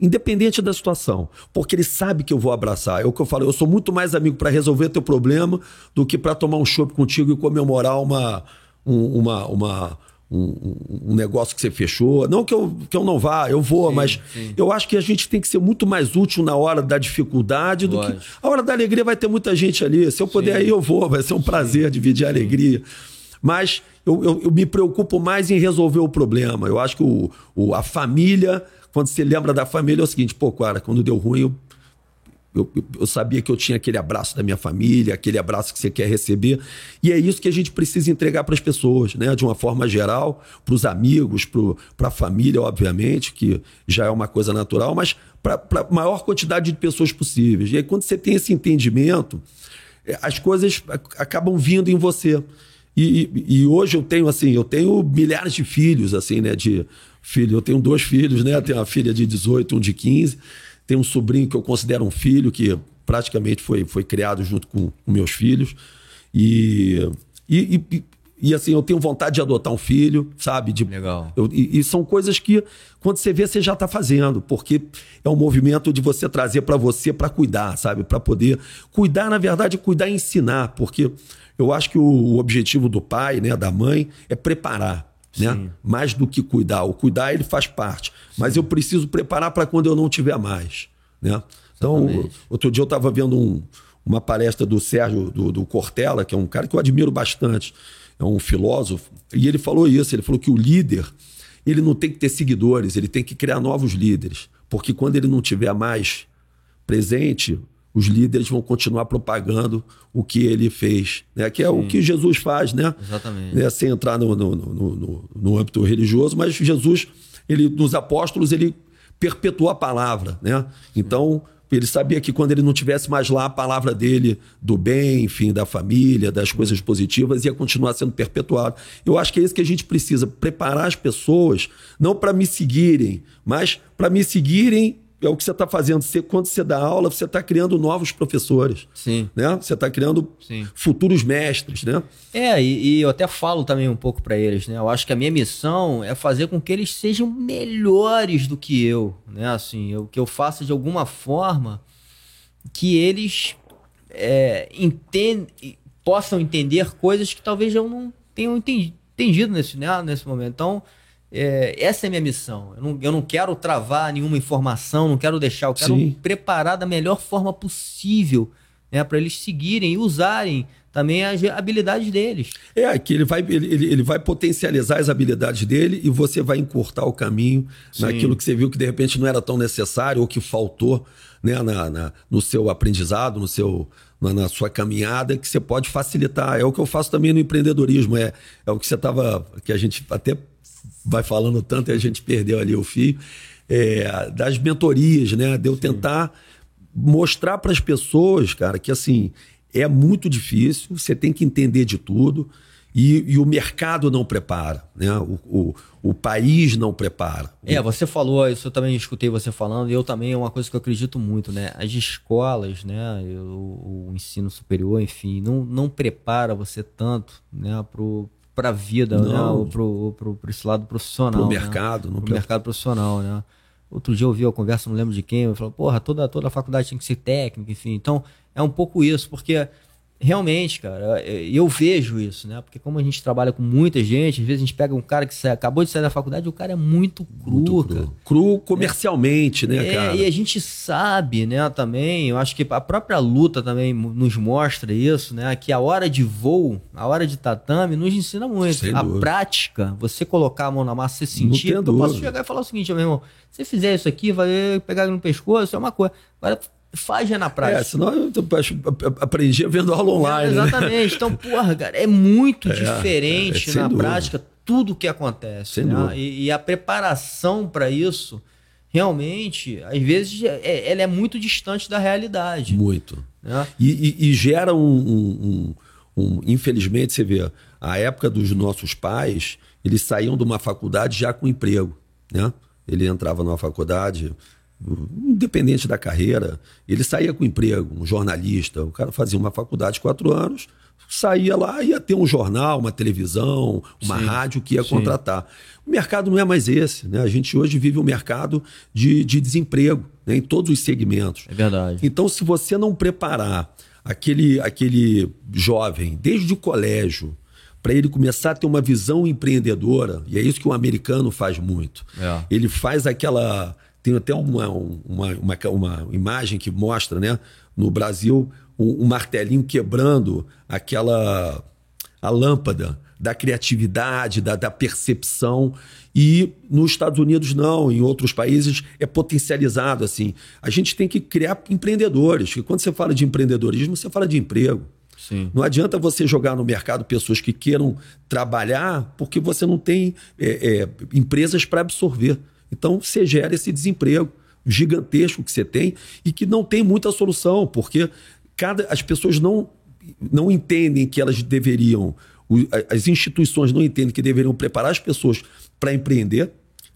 Independente da situação. Porque ele sabe que eu vou abraçar. É o que eu falo, eu sou muito mais amigo para resolver teu problema do que para tomar um chopp contigo e comemorar uma, um, uma, uma um, um, negócio que você fechou. Não que eu, que eu não vá, eu vou, sim, mas sim. eu acho que a gente tem que ser muito mais útil na hora da dificuldade do Lógico. que. A hora da alegria vai ter muita gente ali. Se eu puder sim. ir, eu vou, vai ser um prazer dividir a alegria. Mas eu, eu, eu, me preocupo mais em resolver o problema. Eu acho que o, o, a família, quando você lembra da família, é o seguinte: pô, cara, quando deu ruim, eu eu, eu, sabia que eu tinha aquele abraço da minha família, aquele abraço que você quer receber. E é isso que a gente precisa entregar para as pessoas, né? de uma forma geral, para os amigos, para a família, obviamente, que já é uma coisa natural, mas para a maior quantidade de pessoas possíveis. E aí, quando você tem esse entendimento, é, as coisas acabam vindo em você. E, e, e, hoje eu tenho assim, eu tenho milhares de filhos, assim, né? De filho, eu tenho dois filhos, né? Eu tenho uma filha de 18, um de 15. Tenho um sobrinho que eu considero um filho, que praticamente foi, foi criado junto com, com meus filhos. E, e, e, e, assim, eu tenho vontade de adotar um filho, sabe? De,
Legal.
Eu, e, e, são coisas que, quando você vê, você já está fazendo, porque é um movimento de você trazer para você para cuidar, sabe? Para poder cuidar, na verdade, cuidar e ensinar, porque eu acho que o, o objetivo do pai, né, da mãe, é preparar né? Mais do que cuidar. O cuidar ele faz parte, Sim. mas eu preciso preparar para quando eu não tiver mais, né? Então, outro dia eu estava vendo um, uma palestra do Sérgio do, do, Cortella, que é um cara que eu admiro bastante, é um filósofo, e ele falou isso. Ele falou que o líder ele não tem que ter seguidores, ele tem que criar novos líderes, porque quando ele não tiver mais presente, os líderes vão continuar propagando o que ele fez, né? que é Sim. o que Jesus faz, né?
Exatamente.
Né? Sem entrar no, no, no, no, no âmbito religioso, mas Jesus, ele, nos apóstolos, ele perpetuou a palavra, né? Então, ele sabia que quando ele não tivesse mais lá a palavra dele do bem, enfim, da família, das coisas positivas, ia continuar sendo perpetuado. Eu acho que é isso que a gente precisa, preparar as pessoas, não para me seguirem, mas para me seguirem é o que você está fazendo. Você, quando você dá aula, você está criando novos professores.
Sim.
Né? Você está criando Sim. futuros mestres, né?
É, e, e eu até falo também um pouco para eles, né? Eu acho que a minha missão é fazer com que eles sejam melhores do que eu, né? Assim, eu, que eu faça de alguma forma que eles é, entend, possam entender coisas que talvez eu não tenham entendido nesse, né? nesse momento. Então, é, essa é a minha missão. Eu não, eu não, quero travar nenhuma informação, não quero deixar, eu quero Sim. preparar da melhor forma possível né, para eles seguirem e usarem também as habilidades deles.
É, que ele vai, ele, ele vai potencializar as habilidades dele e você vai encurtar o caminho Sim. naquilo que você viu que de repente não era tão necessário ou que faltou né, na, na no seu aprendizado, no seu, na, na, sua caminhada, que você pode facilitar. É o que eu faço também no empreendedorismo, é, é o que você estava, que a gente até vai falando tanto e a gente perdeu ali o fio, é, das mentorias, né? De eu tentar mostrar para as pessoas, cara, que assim, é muito difícil, você tem que entender de tudo. E, e, o mercado não prepara, né? O, o, o, país não prepara.
É, você falou, isso eu também escutei você falando, e eu também é uma coisa que eu acredito muito, né? As escolas, né? O, o ensino superior, enfim, não, não prepara você tanto, né? Pro, para a vida, né? Ou pro, pro, pro esse lado profissional.
Pro né? mercado.
Pro mercado profissional, né? Outro dia eu ouvi a conversa, não lembro de quem, eu falou, porra, toda, toda a faculdade tem que ser técnica, enfim. Então, é um pouco isso, porque realmente, cara, eu vejo isso, né? Porque como a gente trabalha com muita gente, às vezes a gente pega um cara que sai, acabou de sair da faculdade o cara é muito cru, muito cru.
cru comercialmente, é, né, cara?
E a gente sabe, né, também, eu acho que a própria luta também nos mostra isso, né? Que a hora de voo, a hora de tatame nos ensina muito. Sem a dúvida. prática, você colocar a mão na massa, você sentir, eu posso chegar e falar o seguinte, meu irmão, se fizer isso aqui, vai pegar no pescoço, é uma coisa. Agora faz já na prática. É,
senão eu aprendi vendo aula online.
É, exatamente. Né? Então, porra, cara, é muito é, diferente é, na dúvida. prática tudo o que acontece. Né? E, e, a preparação para isso, realmente, às vezes, é, ela é muito distante da realidade.
Muito. Né? E, e, e, gera um, um, um, um. Infelizmente, você vê, a época dos nossos pais, eles saíam de uma faculdade já com emprego. Né? Ele entrava numa faculdade, independente da carreira, ele saía com emprego, um jornalista, o cara fazia uma faculdade de quatro anos, saía lá, ia ter um jornal, uma televisão, uma sim, rádio que ia sim. contratar. O mercado não é mais esse. Né? A gente hoje vive um mercado de, de desemprego né? em todos os segmentos.
É verdade.
Então, se você não preparar aquele, aquele jovem desde o colégio, para ele começar a ter uma visão empreendedora, e é isso que o americano faz muito. É. Ele faz aquela. Tem até uma, uma, uma, uma imagem que mostra, né? No Brasil, um, um martelinho quebrando aquela a lâmpada da criatividade, da, da, percepção. E nos Estados Unidos, não, em outros países é potencializado assim. A gente tem que criar empreendedores, porque quando você fala de empreendedorismo, você fala de emprego. Sim. Não adianta você jogar no mercado pessoas que queiram trabalhar porque você não tem é, é, empresas para absorver. Então você gera esse desemprego gigantesco que você tem e que não tem muita solução, porque cada, as pessoas não, não entendem que elas deveriam, as instituições não entendem que deveriam preparar as pessoas para empreender,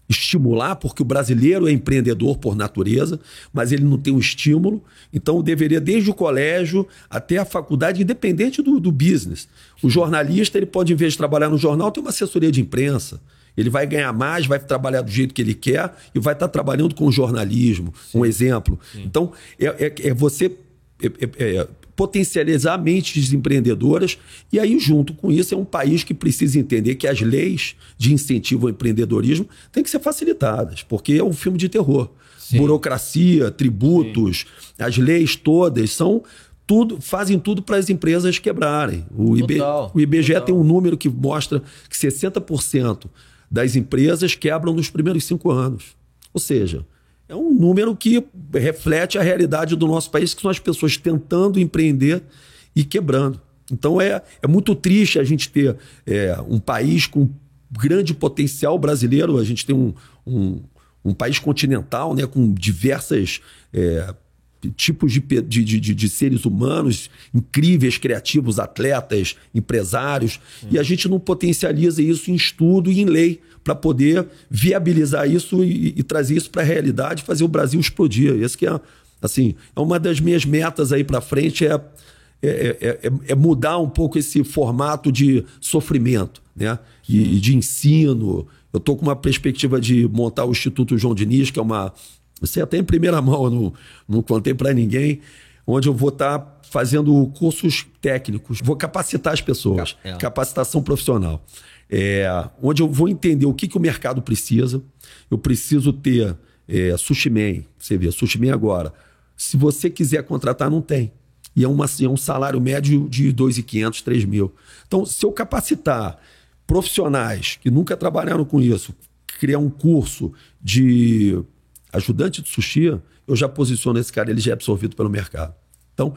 estimular, porque o brasileiro é empreendedor por natureza, mas ele não tem um estímulo. Então, deveria, desde o colégio até a faculdade, independente do, do business. O jornalista, ele pode, em vez de trabalhar no jornal, ter uma assessoria de imprensa. Ele vai ganhar mais, vai trabalhar do jeito que ele quer e vai estar trabalhando com jornalismo, Sim. um exemplo. Sim. Então, é, é, é você é, é, é, potencializar mentes empreendedoras. E aí, junto com isso, é um país que precisa entender que as leis de incentivo ao empreendedorismo têm que ser facilitadas, porque é um filme de terror. Sim. Burocracia, tributos, as leis todas são tudo, fazem tudo para as empresas quebrarem. O, total, o IBGE total. tem um número que mostra que 60% das empresas quebram nos primeiros cinco anos. Ou seja, é um número que reflete a realidade do nosso país, que são as pessoas tentando empreender e quebrando. Então é, é muito triste a gente ter é, um país com grande potencial brasileiro, a gente tem um, um, um país continental né, com diversas é, tipos de, de, de, de, seres humanos incríveis, criativos, atletas, empresários, Sim. e a gente não potencializa isso em estudo e em lei para poder viabilizar isso e, e trazer isso para a realidade, fazer o Brasil explodir. Esse que é, assim, é uma das minhas metas aí para frente é, é, é, é, mudar um pouco esse formato de sofrimento, né? E, e de ensino. Eu estou com uma perspectiva de montar o Instituto João Diniz, que é uma você até em primeira mão, eu não, não contei para ninguém, onde eu vou estar tá fazendo cursos técnicos, vou capacitar as pessoas, é. capacitação profissional. É, onde eu vou entender o que, que o mercado precisa. Eu preciso ter é, Sushi Man, você vê, Sushi Man agora. Se você quiser contratar, não tem. E é, uma, é um salário médio de 2.500, 3 mil. Então, se eu capacitar profissionais que nunca trabalharam com isso, criar um curso de ajudante de sushi, eu já posiciono esse cara, ele já é absorvido pelo mercado. Então,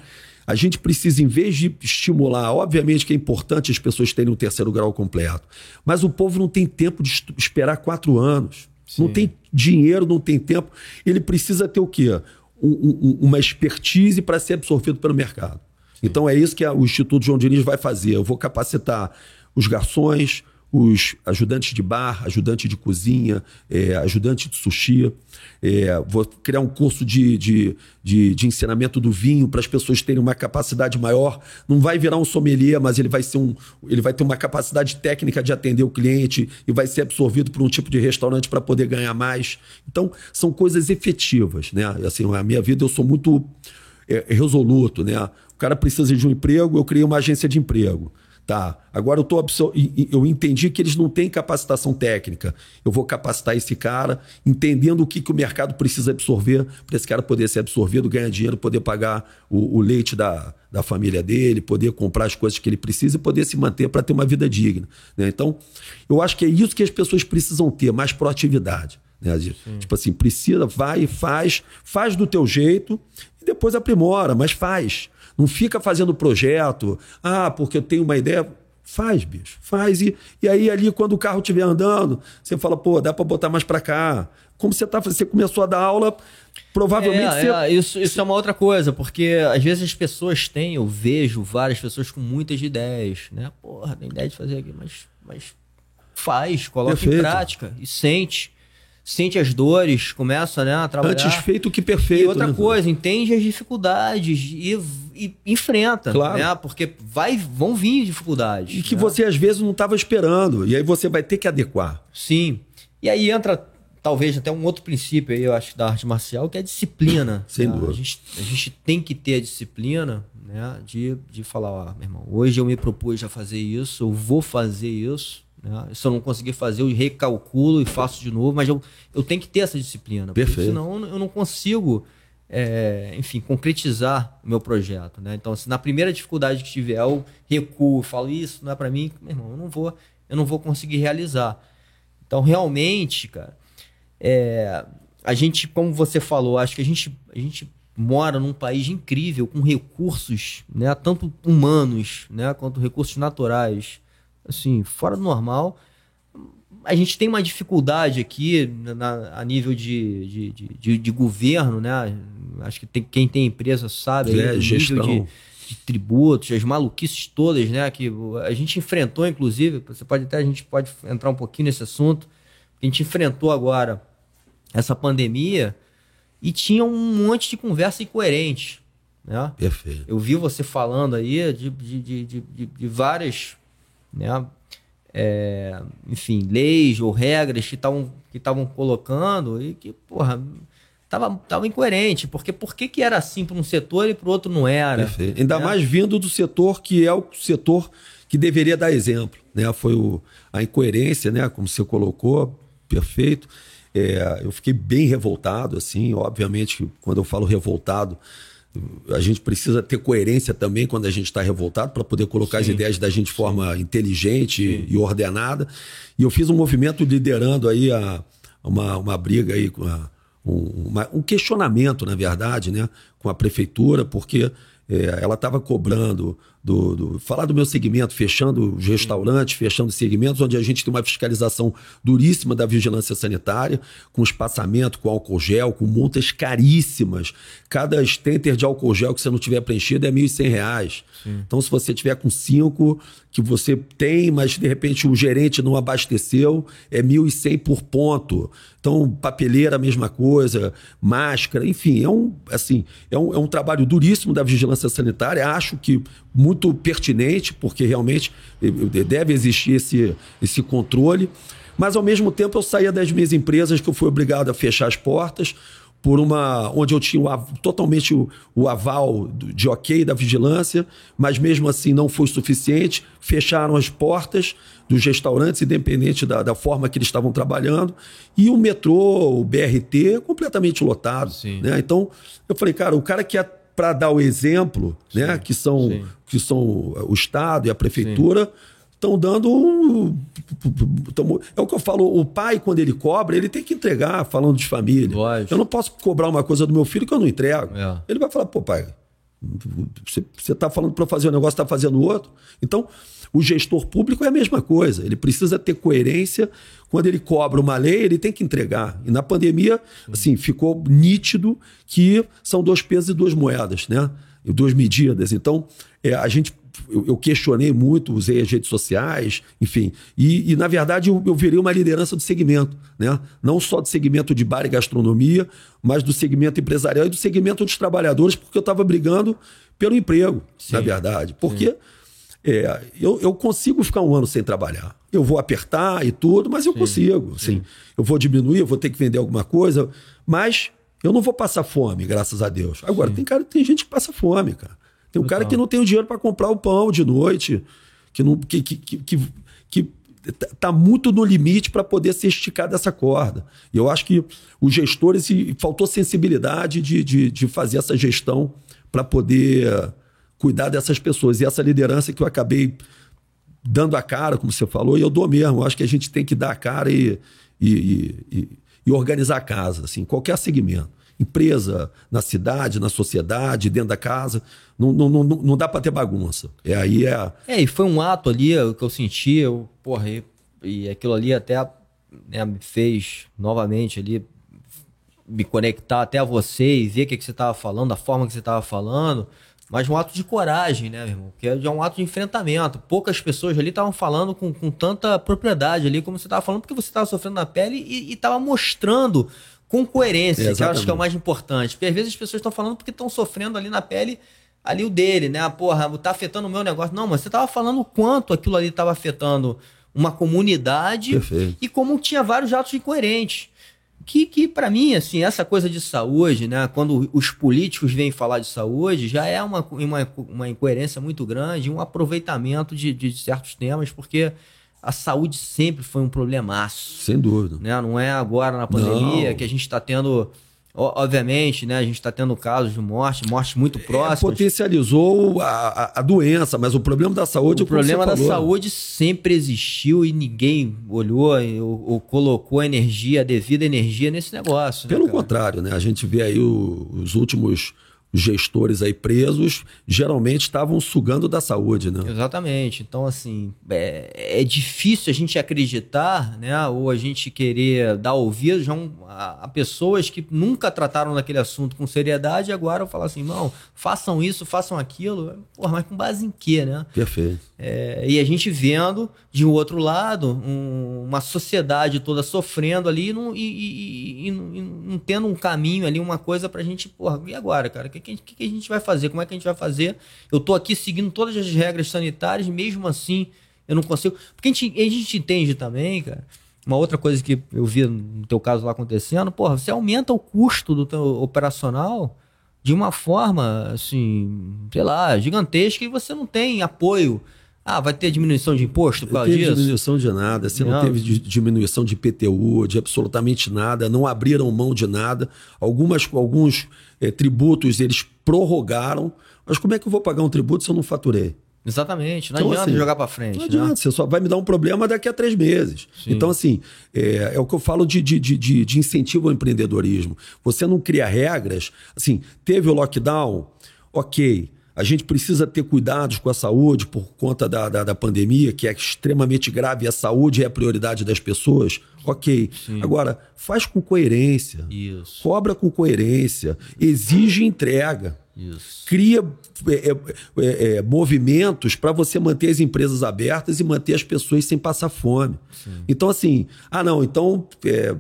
a gente precisa, em vez de estimular, obviamente que é importante as pessoas terem um terceiro grau completo, mas o povo não tem tempo de esperar quatro anos. Sim. Não tem dinheiro, não tem tempo. Ele precisa ter o quê? Um, um, uma expertise para ser absorvido pelo mercado. Sim. Então é isso que a, o Instituto João Diniz vai fazer. Eu vou capacitar os garçons, os ajudantes de bar, ajudante de cozinha, é, ajudante de sushi. É, vou criar um curso de, de, de, de ensinamento do vinho para as pessoas terem uma capacidade maior. Não vai virar um sommelier, mas ele vai, ser um, ele vai ter uma capacidade técnica de atender o cliente e vai ser absorvido por um tipo de restaurante para poder ganhar mais. Então, são coisas efetivas. Né? Assim, a minha vida eu sou muito é, resoluto. Né? O cara precisa de um emprego, eu criei uma agência de emprego. Tá. Agora eu, tô eu entendi que eles não têm capacitação técnica. Eu vou capacitar esse cara, entendendo o que, que o mercado precisa absorver, para esse cara poder ser absorvido, ganhar dinheiro, poder pagar o, o, leite da, da família dele, poder comprar as coisas que ele precisa e poder se manter para ter uma vida digna. Né? Então, eu acho que é isso que as pessoas precisam ter, mais proatividade. Né? Tipo assim, precisa, vai e faz, faz do teu jeito e depois aprimora, mas faz. Não fica fazendo projeto, ah, porque eu tenho uma ideia. Faz, bicho, faz. E, e aí, ali, quando o carro estiver andando, você fala, pô, dá para botar mais para cá. Como você tá, você começou a dar aula, provavelmente
é,
você...
é, isso, isso é uma outra coisa, porque às vezes as pessoas têm, eu vejo várias pessoas com muitas ideias, né? Porra, tem ideia de fazer aqui, mas, mas faz, coloca
Perfeito.
em prática e sente. Sente as dores, começa né, a trabalhar.
Antes feito que perfeito.
E outra
né?
coisa, entende as dificuldades e, e enfrenta,
Claro.
né? Porque vai, vão vir dificuldades.
E que
né?
você às vezes não estava esperando. E aí você vai ter que adequar.
Sim. E aí entra talvez até um outro princípio aí, eu acho, da arte marcial, que é a disciplina.
Sem
né?
dúvida.
A gente, a gente tem que ter a disciplina, né? De, de falar, ó, meu irmão, hoje eu me propus a fazer isso, eu vou fazer isso. Né? Se eu não conseguir fazer, eu recalculo e faço de novo, mas eu, eu tenho que ter essa disciplina.
Perfeito.
Senão eu não consigo, é, enfim, concretizar o meu projeto. Né? Então, se na primeira dificuldade que tiver, eu recuo, falo isso, não é para mim, meu irmão, eu não vou, eu não vou conseguir realizar. Então, realmente, cara, é, a gente, como você falou, acho que a gente, a gente mora num país incrível, com recursos, né, tanto humanos, né, quanto recursos naturais, assim, fora do normal. A gente tem uma dificuldade aqui na- a nível de, de, de, de- de governo, né? Acho que tem, quem tem empresa sabe aí,
É,
do
gestão.
nível de, de tributos, as maluquices todas, né? Que a gente enfrentou, inclusive, você pode até a gente pode entrar um pouquinho nesse assunto. A gente enfrentou agora essa pandemia e tinha um monte de conversa incoerente, né?
Perfeito.
Eu vi você falando aí de, de, de, de, de- várias, né, é, enfim, leis ou regras que estavam que estavam colocando e que, porra, tava, tava incoerente. Porque por que, que era assim para um setor e para o outro não era?
Perfeito. Ainda
né?
mais vindo do setor que é o setor que deveria dar exemplo. Né? Foi o, a incoerência, né? como você colocou, perfeito. É, eu fiquei bem revoltado, assim, obviamente, quando eu falo revoltado, a gente precisa ter coerência também quando a gente está revoltado para poder colocar as
Sim.
ideias da gente de forma inteligente e ordenada. E eu fiz um movimento liderando aí a, uma, uma briga aí com a, um, uma- um questionamento, na verdade, né, com a prefeitura, porque é, ela estava cobrando do, do- falar do meu segmento, fechando os restaurantes, fechando os segmentos, onde a gente tem uma fiscalização duríssima da vigilância sanitária, com espaçamento, com álcool gel, com multas caríssimas. Cada stenter de álcool gel que você não tiver preenchido é 1.100 reais. Então, se você tiver com cinco que você tem, mas de repente o gerente não abasteceu, é 1.100 por ponto. Então, papeleira, a mesma coisa, máscara, enfim, é um, assim, é um, é um trabalho duríssimo da vigilância sanitária. Acho que muito pertinente, porque realmente eh, eh, deve existir esse, esse controle. Mas, ao mesmo tempo, eu saía das minhas empresas que eu fui obrigado a fechar as portas por uma onde eu tinha o totalmente o, o aval de ok da vigilância, mas mesmo assim não foi suficiente. Fecharam as portas dos restaurantes, independente da, da forma que eles estavam trabalhando, e o metrô, o BRT, completamente lotado. Né? Então, eu falei, cara, o cara que é para dar o exemplo, né, que são,
sim.
Que são o Estado e a prefeitura, estão dando um. tão- é o que eu falo, o pai, quando ele cobra, ele tem que entregar, falando de família.
Lógico.
Eu não posso cobrar uma coisa do meu filho que eu não entrego.
É.
Ele vai falar, pô, pai, você- você está falando para fazer um negócio, está fazendo outro. Então, o gestor público é a mesma coisa. Ele precisa ter coerência. Quando ele cobra uma lei, ele tem que entregar. E na pandemia, assim, ficou nítido que são dois pesos e duas moedas, né? E duas medidas. Então, é, a gente eu, questionei muito, usei as redes sociais, enfim. E, e, na verdade, eu, eu virei uma liderança do segmento, né? Não só do segmento de bar e gastronomia, mas do segmento empresarial e do segmento dos trabalhadores, porque eu estava brigando pelo emprego, na verdade. Porque é, eu, eu consigo ficar um ano sem trabalhar. Eu vou apertar e tudo, mas eu consigo. Assim, eu vou diminuir, eu vou ter que vender alguma coisa, mas eu não vou passar fome, graças a Deus. Agora, tem, cara, tem gente que passa fome, cara. Tem um cara que não tem o dinheiro para comprar o pão de noite, que não que, que, que, que, que tá muito no limite para poder se esticar dessa corda. E eu acho que os gestores faltou sensibilidade de, de, de fazer essa gestão para poder cuidar dessas pessoas. E essa liderança que eu acabei dando a cara, como você falou, e eu dou mesmo. Eu acho que a gente tem que dar a cara e, e, e, e organizar a casa, assim, qualquer segmento. Empresa, na cidade, na sociedade, dentro da casa. Não, não, não, não dá para ter bagunça. É aí é.
É, e foi um ato ali que eu senti, eu, porra, e, e aquilo ali até né, me fez novamente ali me conectar até a você e ver o que, que você estava falando, da forma que você estava falando, mas um ato de coragem, né, meu irmão? Que é um ato de enfrentamento. Poucas pessoas ali estavam falando com, com tanta propriedade ali como você estava falando, porque você estava sofrendo na pele e estava mostrando com coerência, é, que eu acho que é o mais importante. Porque às vezes as pessoas estão falando porque estão sofrendo ali na pele ali o dele, né? Porra, tá afetando o meu negócio. Não, mas você estava falando o quanto aquilo ali estava afetando uma comunidade
Perfeito.
e como tinha vários atos incoerentes. Que, que para mim, assim, essa coisa de saúde, né? Quando os políticos vêm falar de saúde, já é uma, uma, uma incoerência muito grande, um aproveitamento de, de certos temas, porque a saúde sempre foi um problemaço.
Sem dúvida.
Né? Não é agora na pandemia Não. que a gente está tendo Obviamente, né, a gente está tendo casos de morte, morte muito próximas.
É, potencializou a, a, doença, mas o problema da saúde...
O problema da saúde sempre existiu e ninguém olhou ou, ou, colocou energia, a devida energia nesse negócio.
Né, Pelo né, contrário, né, a gente vê aí o, os últimos gestores aí presos geralmente estavam sugando da saúde, né?
Exatamente. Então, assim, é, é difícil a gente acreditar, né? Ou a gente querer dar ouvidos a, a, pessoas que nunca trataram daquele assunto com seriedade e agora falar assim, não, façam isso, façam aquilo. Porra, mas com base em quê, né?
Perfeito.
É, e a gente vendo, de um outro lado, um, uma sociedade toda sofrendo ali e, e, e, e, não tendo um caminho ali, uma coisa pra gente, porra, e agora, cara? que, que, que a gente vai fazer? Como é que a gente vai fazer? Eu tô aqui seguindo todas as regras sanitárias, mesmo assim eu não consigo. Porque a gente, a gente entende também, cara. Uma outra coisa que eu vi no teu caso lá acontecendo, porra, você aumenta o custo do teu operacional de uma forma, assim, sei lá, gigantesca e você não tem apoio ah, vai ter diminuição de imposto por causa
teve
disso?
diminuição de nada, você não, não teve diminuição de PTU, de absolutamente nada, não abriram mão de nada. Algumas, alguns é, tributos eles prorrogaram, mas como é que eu vou pagar um tributo se eu não faturei?
Exatamente, não então, adianta assim, jogar para frente. Não
né? adianta, você só vai me dar um problema daqui a três meses. Sim. Então, assim, é, é, o que eu falo de, de, de, de incentivo ao empreendedorismo. Você não cria regras, assim, teve o lockdown, ok. A gente precisa ter cuidados com a saúde por conta da, da, da, pandemia, que é extremamente grave e a saúde é a prioridade das pessoas. Ok. Sim. Agora, faz com coerência.
Isso.
Cobra com coerência. Exige entrega.
Isso.
Cria é, é, é, é movimentos para você manter as empresas abertas e manter as pessoas sem passar fome. Sim. Então, assim, ah, não, então é,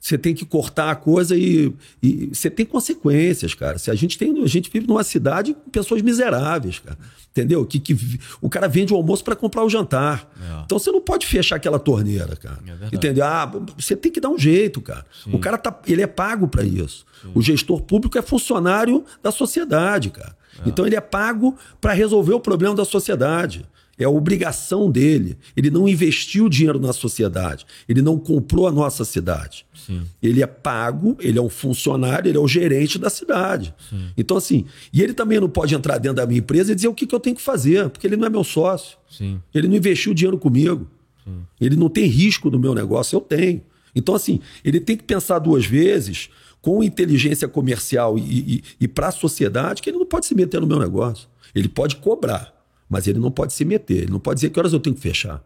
você tem que cortar a coisa e, e, você tem consequências, cara. Se a gente tem, a gente vive numa cidade com pessoas miseráveis, cara. Entendeu? Que, que o cara vende o almoço para comprar o jantar. É. Então você não pode fechar aquela torneira, cara. É Entendeu? Ah, você tem que dar um jeito, cara. Sim. O cara tá, ele é pago para isso. Sim. O gestor público é funcionário da sociedade, cara. É. Então ele é pago para resolver o problema da sociedade é a obrigação dele. Ele não investiu dinheiro na sociedade, ele não comprou a nossa cidade.
Sim.
Ele é pago, ele é um funcionário, ele é o gerente da cidade. Sim. Então, assim, e ele também não pode entrar dentro da minha empresa e dizer o que, que eu tenho que fazer, porque ele não é meu sócio.
Sim.
Ele não investiu dinheiro comigo. Ele não tem risco do meu negócio, eu tenho. Então, assim, ele tem que pensar duas vezes com inteligência comercial e, e, e para a sociedade que ele não pode se meter no meu negócio. Ele pode cobrar. Mas ele não pode se meter, ele não pode dizer que horas eu tenho que fechar.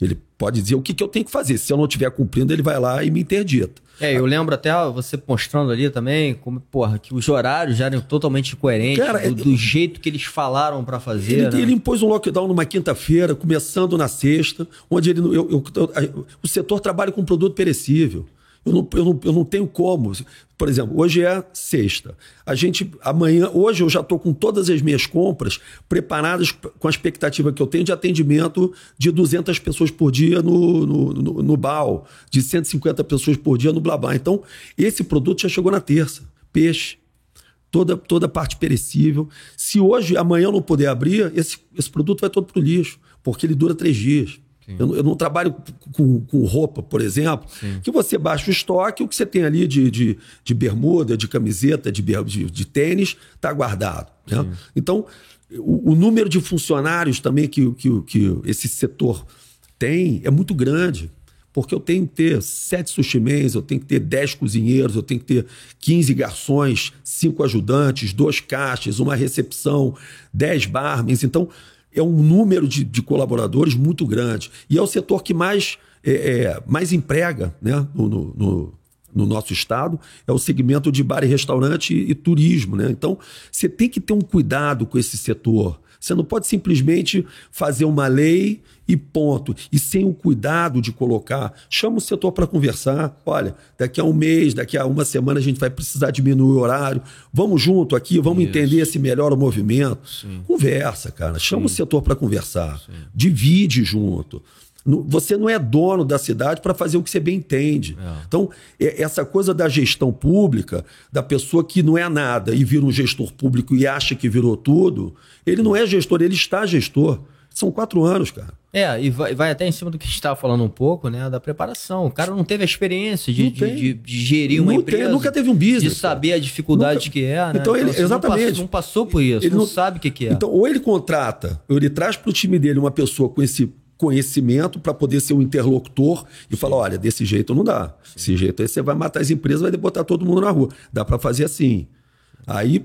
Ele pode dizer o que, que eu tenho que fazer. Se eu não estiver cumprindo, ele vai lá e me interdita.
É, eu lembro até você mostrando ali também, como, porra, que os horários já eram totalmente coerentes Cara, do, do, jeito que eles falaram para fazer.
Ele,
né?
ele, impôs um lockdown numa quinta-feira, começando na sexta, onde ele, eu, eu, eu, o setor trabalha com produto perecível. Eu não, eu, não, eu não tenho como. Por exemplo, hoje é sexta. A gente, amanhã, hoje eu já estou com todas as minhas compras preparadas com a expectativa que eu tenho de atendimento de 200 pessoas por dia no, no, no, no BAL, de 150 pessoas por dia no Blabá. Então, esse produto já chegou na terça. Peixe. Toda, toda parte perecível. Se hoje, amanhã eu não puder abrir, esse, esse produto vai todo para o lixo, porque ele dura três dias. Eu, eu, não trabalho com, com, roupa, por exemplo, Sim. que você baixa o estoque, o que você tem ali de, de, de bermuda, de camiseta, de, de, de tênis, está guardado. Né? Então, o, o, número de funcionários também que, que, que esse setor tem é muito grande. Porque eu tenho que ter sete sushimens, eu tenho que ter dez cozinheiros, eu tenho que ter 15 garçons, cinco ajudantes, dois caixas, uma recepção, dez barmans. Então, é um número de, de colaboradores muito grande. E é o setor que mais, é, é, mais emprega né, no, no, no, nosso estado, é o segmento de bar e restaurante e, e turismo. Né? Então, você tem que ter um cuidado com esse setor. Você não pode simplesmente fazer uma lei e ponto. E sem o cuidado de colocar, chama o setor para conversar. Olha, daqui a um mês, daqui a uma semana a gente vai precisar diminuir o horário. Vamos junto aqui, vamos Isso. entender se melhora o movimento. Sim. Conversa, cara. Chama Sim. o setor para conversar. Sim. Divide junto. Você não é dono da cidade para fazer o que você bem entende. É. Então, essa coisa da gestão pública, da pessoa que não é nada e vira um gestor público e acha que virou tudo, ele não é gestor, ele está gestor. São quatro anos, cara.
É, e vai, vai até em cima do que a gente estava falando um pouco, né? Da preparação. O cara não teve a experiência de, de, de, de, gerir uma não empresa. Tem,
nunca teve um business.
De saber a dificuldade nunca... que é, né?
Então, ele, então, assim, exatamente. Não
passou, não passou, por isso, ele não, não sabe o que, que é.
Então, ou ele contrata, ou ele traz para o time dele uma pessoa com esse conhecimento para poder ser um interlocutor e falar: olha, desse jeito não dá. Desse jeito aí você vai matar as empresas, vai botar todo mundo na rua. Dá para fazer assim. Aí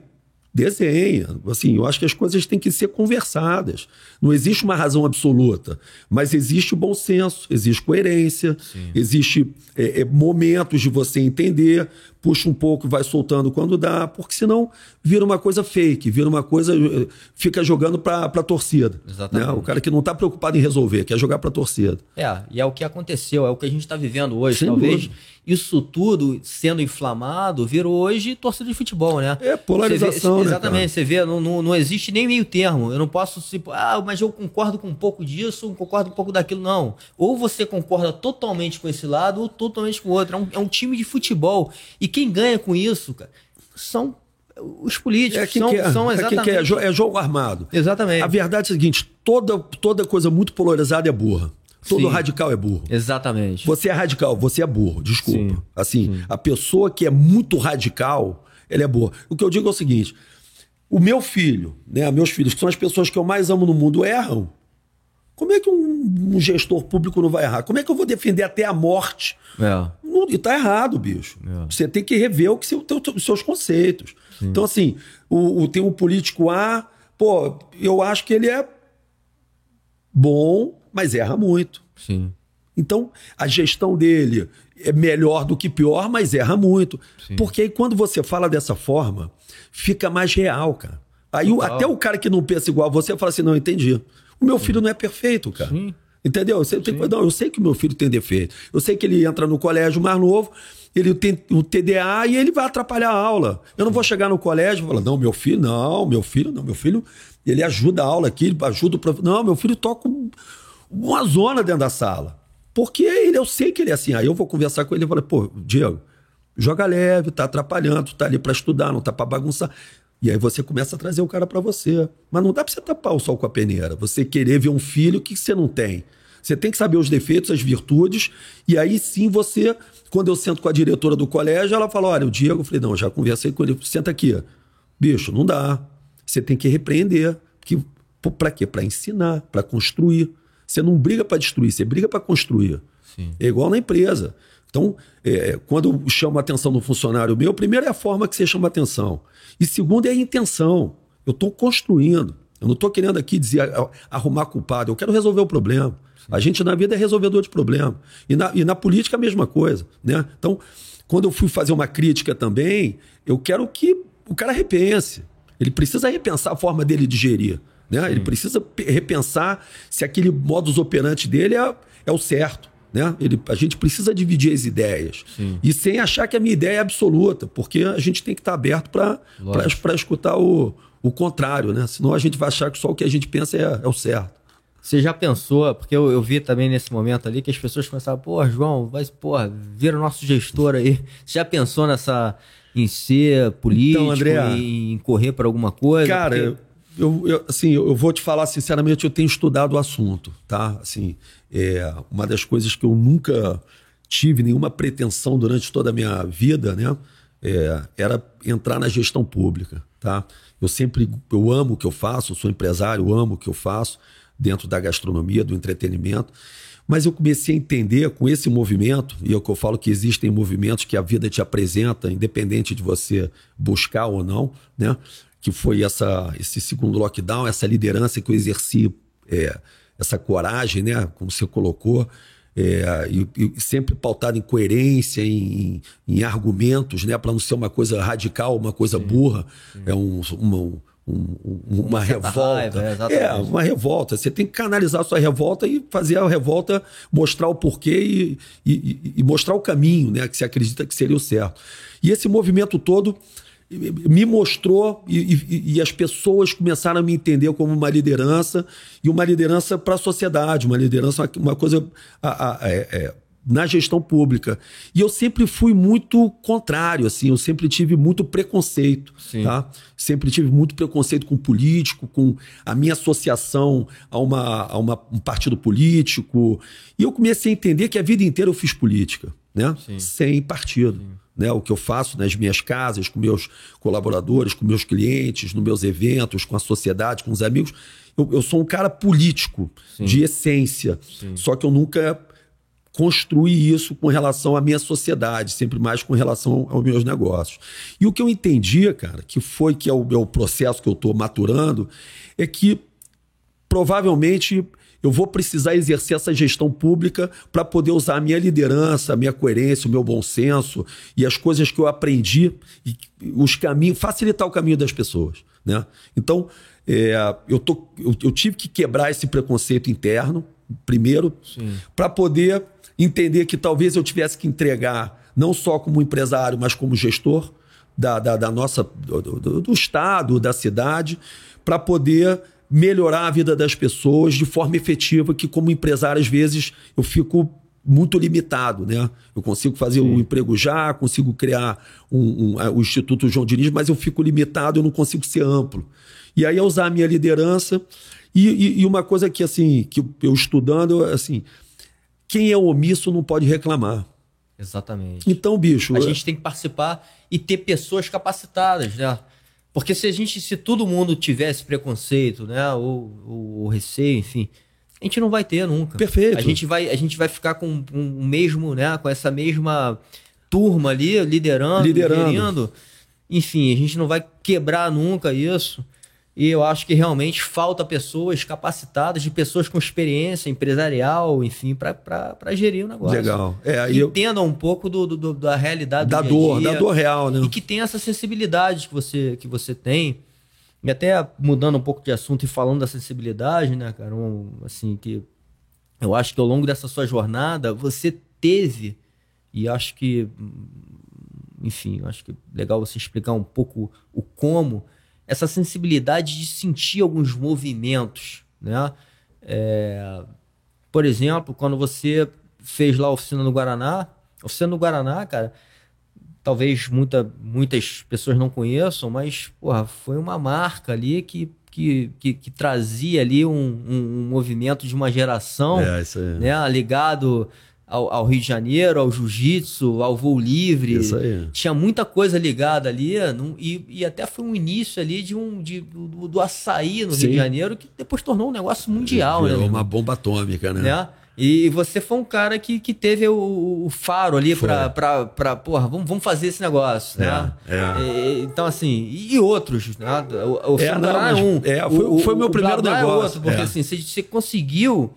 desenha. Assim, eu acho que as coisas têm que ser conversadas. Não existe uma razão absoluta, mas existe o bom senso, existe coerência, Sim. existe é, é, momentos de você entender, puxa um pouco, vai soltando quando dá, porque senão vira uma coisa fake, vira uma coisa. Eh, fica jogando para a torcida. Exatamente. Né? O cara que não está preocupado em resolver, quer jogar para a torcida.
É, e é o que aconteceu, é o que a gente está vivendo hoje. Sem Talvez dúvida. isso tudo sendo inflamado virou hoje torcida de futebol, né?
É, polarização.
Vê, exatamente,
né,
você vê, não, não, não existe nem meio termo. Eu não posso se. Ah, mas eu concordo com um pouco disso, concordo com um pouco daquilo. Não. Ou você concorda totalmente com esse lado, ou totalmente com o outro. É um, é um time de futebol. E quem ganha com isso, cara, são os políticos. É quem são, quer, são exatamente... É,
quem quer, é jogo armado.
Exatamente.
A verdade é a seguinte: toda, toda coisa muito polarizada é burra. Todo Sim. radical é burro.
Exatamente.
Você é radical, você é burro, desculpa. Sim. Assim, Sim. a pessoa que é muito radical, ela é burra. O que eu digo é o seguinte: o meu filho, né, meus filhos, que são as pessoas que eu mais amo no mundo, erram. Como é que um, um gestor público não vai errar? Como é que eu vou defender até a morte? É. Não, e tá errado, bicho. É. Você tem que rever o que seu, teu, os seus conceitos. Sim. Então, assim, o, o, tem um político A, pô, eu acho que ele é bom, mas erra muito.
Sim.
Então, a gestão dele é melhor do que pior, mas erra muito. Sim. Porque aí, quando você fala dessa forma, fica mais real, cara. Aí até o cara que não pensa igual a você fala assim: não, entendi. O meu filho não é perfeito, cara. Sim. Entendeu? Tem, não, eu sei que o meu filho tem defeito. Eu sei que ele entra no colégio mais novo, ele tem o TDA e ele vai atrapalhar a aula. Eu não vou chegar no colégio e falar: não, meu filho, não, meu filho, não, meu filho, ele ajuda a aula aqui, ele ajuda o professor. Não, meu filho toca uma zona dentro da sala. Porque ele, eu sei que ele é assim. Aí eu vou conversar com ele e falar: pô, Diego, joga leve, tá atrapalhando, tá ali para estudar, não tá para bagunçar. E aí você começa a trazer o cara para você. Mas não dá para você tapar o sol com a peneira. Você querer ver um filho que você não tem. Você tem que saber os defeitos, as virtudes, e aí sim você, quando eu sento com a diretora do colégio, ela fala: olha, o Diego, eu falei, não, já conversei com ele, senta aqui. Bicho, não dá. Você tem que repreender. Para quê? Para ensinar, para construir. Você não briga para destruir, você briga para construir. Sim. É igual na empresa. Então, é, quando eu chamo a atenção do funcionário meu, primeiro é a forma que você chama a atenção. E segundo é a intenção. Eu estou construindo. Eu não estou querendo aqui dizer arrumar culpado. Eu quero resolver o problema. Sim. A gente na vida é resolvedor de problema. E na, e na política a mesma coisa. Né? Então, quando eu fui fazer uma crítica também, eu quero que o cara repense. Ele precisa repensar a forma dele de gerir. Né? Ele precisa repensar se aquele modus operandi dele é, é o certo. Né? Ele, a gente precisa dividir as ideias. Sim. E sem achar que a minha ideia é absoluta, porque a gente tem que estar aberto para escutar o, o contrário, né? Senão a gente vai achar que só o que a gente pensa é, é o certo.
Você já pensou, porque eu, eu, vi também nesse momento ali que as pessoas começavam, pô, João, vai, porra, vira o nosso gestor aí. Você já pensou nessa em ser político, então, André, em correr para alguma coisa?
Cara, porque eu, eu, assim, eu vou te falar sinceramente, eu tenho estudado o assunto, tá? Assim, é uma das coisas que eu nunca tive nenhuma pretensão durante toda a minha vida, né? É, era entrar na gestão pública, tá? Eu sempre, eu amo o que eu faço, sou empresário, amo o que eu faço dentro da gastronomia, do entretenimento, Mas eu comecei a entender com esse movimento, e é o que eu falo que existem movimentos que a vida te apresenta, independente de você buscar ou não, né? Que foi essa, esse segundo lockdown, essa liderança que eu exerci, é, essa coragem, né? Como você colocou, é, e, e, sempre pautado em coerência, em, em argumentos, né? Para não ser uma coisa radical, uma coisa sim, burra. Sim. É um, uma, um, uma revolta. Raiva, é, é, uma revolta. Você tem que canalizar a sua revolta e fazer a revolta mostrar o porquê e, e, e, mostrar o caminho né, que você acredita que seria o certo. E esse movimento todo me mostrou e, e as pessoas começaram a me entender como uma liderança e uma liderança para a sociedade, uma liderança, uma coisa. A, a, é, é, na gestão pública. E eu sempre fui muito contrário, assim, eu sempre tive muito preconceito, Sim. tá? Sempre tive muito preconceito com político, com a minha associação a, uma, a uma, um partido político. E eu comecei a entender que a vida inteira eu fiz política, né? Sim. Sem partido. Sim. Né, o que eu faço nas minhas casas, com meus colaboradores, com meus clientes, nos meus eventos, com a sociedade, com os amigos. Eu, eu sou um cara político, de essência. Só que eu nunca construir isso com relação à minha sociedade, sempre mais com relação aos meus negócios. E o que eu entendia, cara, que foi que é o, o processo que eu estou maturando, é que provavelmente eu vou precisar exercer essa gestão pública para poder usar a minha liderança, a minha coerência, o meu bom senso e as coisas que eu aprendi, e os caminhos, facilitar o caminho das pessoas. Né? Então, é, eu, tô, eu, eu tive que quebrar esse preconceito interno, primeiro, para poder entender que talvez eu tivesse que entregar, não só como empresário, mas como gestor da, da, da nossa, do, do, do Estado, da cidade, para poder melhorar a vida das pessoas de forma efetiva, que como empresário, às vezes, eu fico muito limitado, né? Eu consigo fazer o um emprego já, consigo criar um, um, o Instituto João Diniz, mas eu fico limitado, eu não consigo ser amplo. E aí, usar a minha liderança e, e, e, uma coisa que, assim, que eu estudando, assim, quem é omisso não pode reclamar.
Exatamente.
Então, bicho.
A gente tem que participar e ter pessoas capacitadas, né? Porque se a gente, se todo mundo tivesse preconceito, né, ou, ou, ou receio, enfim, a gente não vai ter nunca.
Perfeito.
A gente vai, a gente vai ficar com o um mesmo, né, com essa mesma turma ali liderando,
liderando. liderando.
Enfim, a gente não vai quebrar nunca isso. E eu acho que realmente falta pessoas capacitadas, de pessoas com experiência empresarial, enfim, para gerir o negócio.
Legal.
É, que eu... entendam um pouco do, do, da realidade
da do dor, dia, da dor real, né?
E que tenha essa sensibilidade que você, que você tem. E até mudando um pouco de assunto e falando da sensibilidade, né, cara? Um, assim, que eu acho que ao longo dessa sua jornada você teve, e acho que, enfim, acho que é legal você explicar um pouco o como essa sensibilidade de sentir alguns movimentos, né? É, por exemplo, quando você fez lá a oficina no Guaraná, oficina no Guaraná, cara, talvez muita, muitas pessoas não conheçam, mas porra, foi uma marca ali que, que, que, que trazia ali um, um, um, movimento de uma geração,
é,
né, ligado ao, ao, Rio de Janeiro, ao jiu-jitsu, ao voo livre.
Isso aí.
Tinha muita coisa ligada ali, num, e, e até foi um início ali de um, de, do, do açaí no Sim. Rio de Janeiro, que depois tornou um negócio mundial,
é,
né?
Uma bomba atômica, né? né?
E você foi um cara que, que teve o, o faro ali pra, pra, pra, porra, vamos, vamos fazer esse negócio, né?
É,
é. então, assim, e outros, né? O, o
é, não, é um. É, foi o foi meu primeiro negócio. É outro,
porque é. assim, você, você conseguiu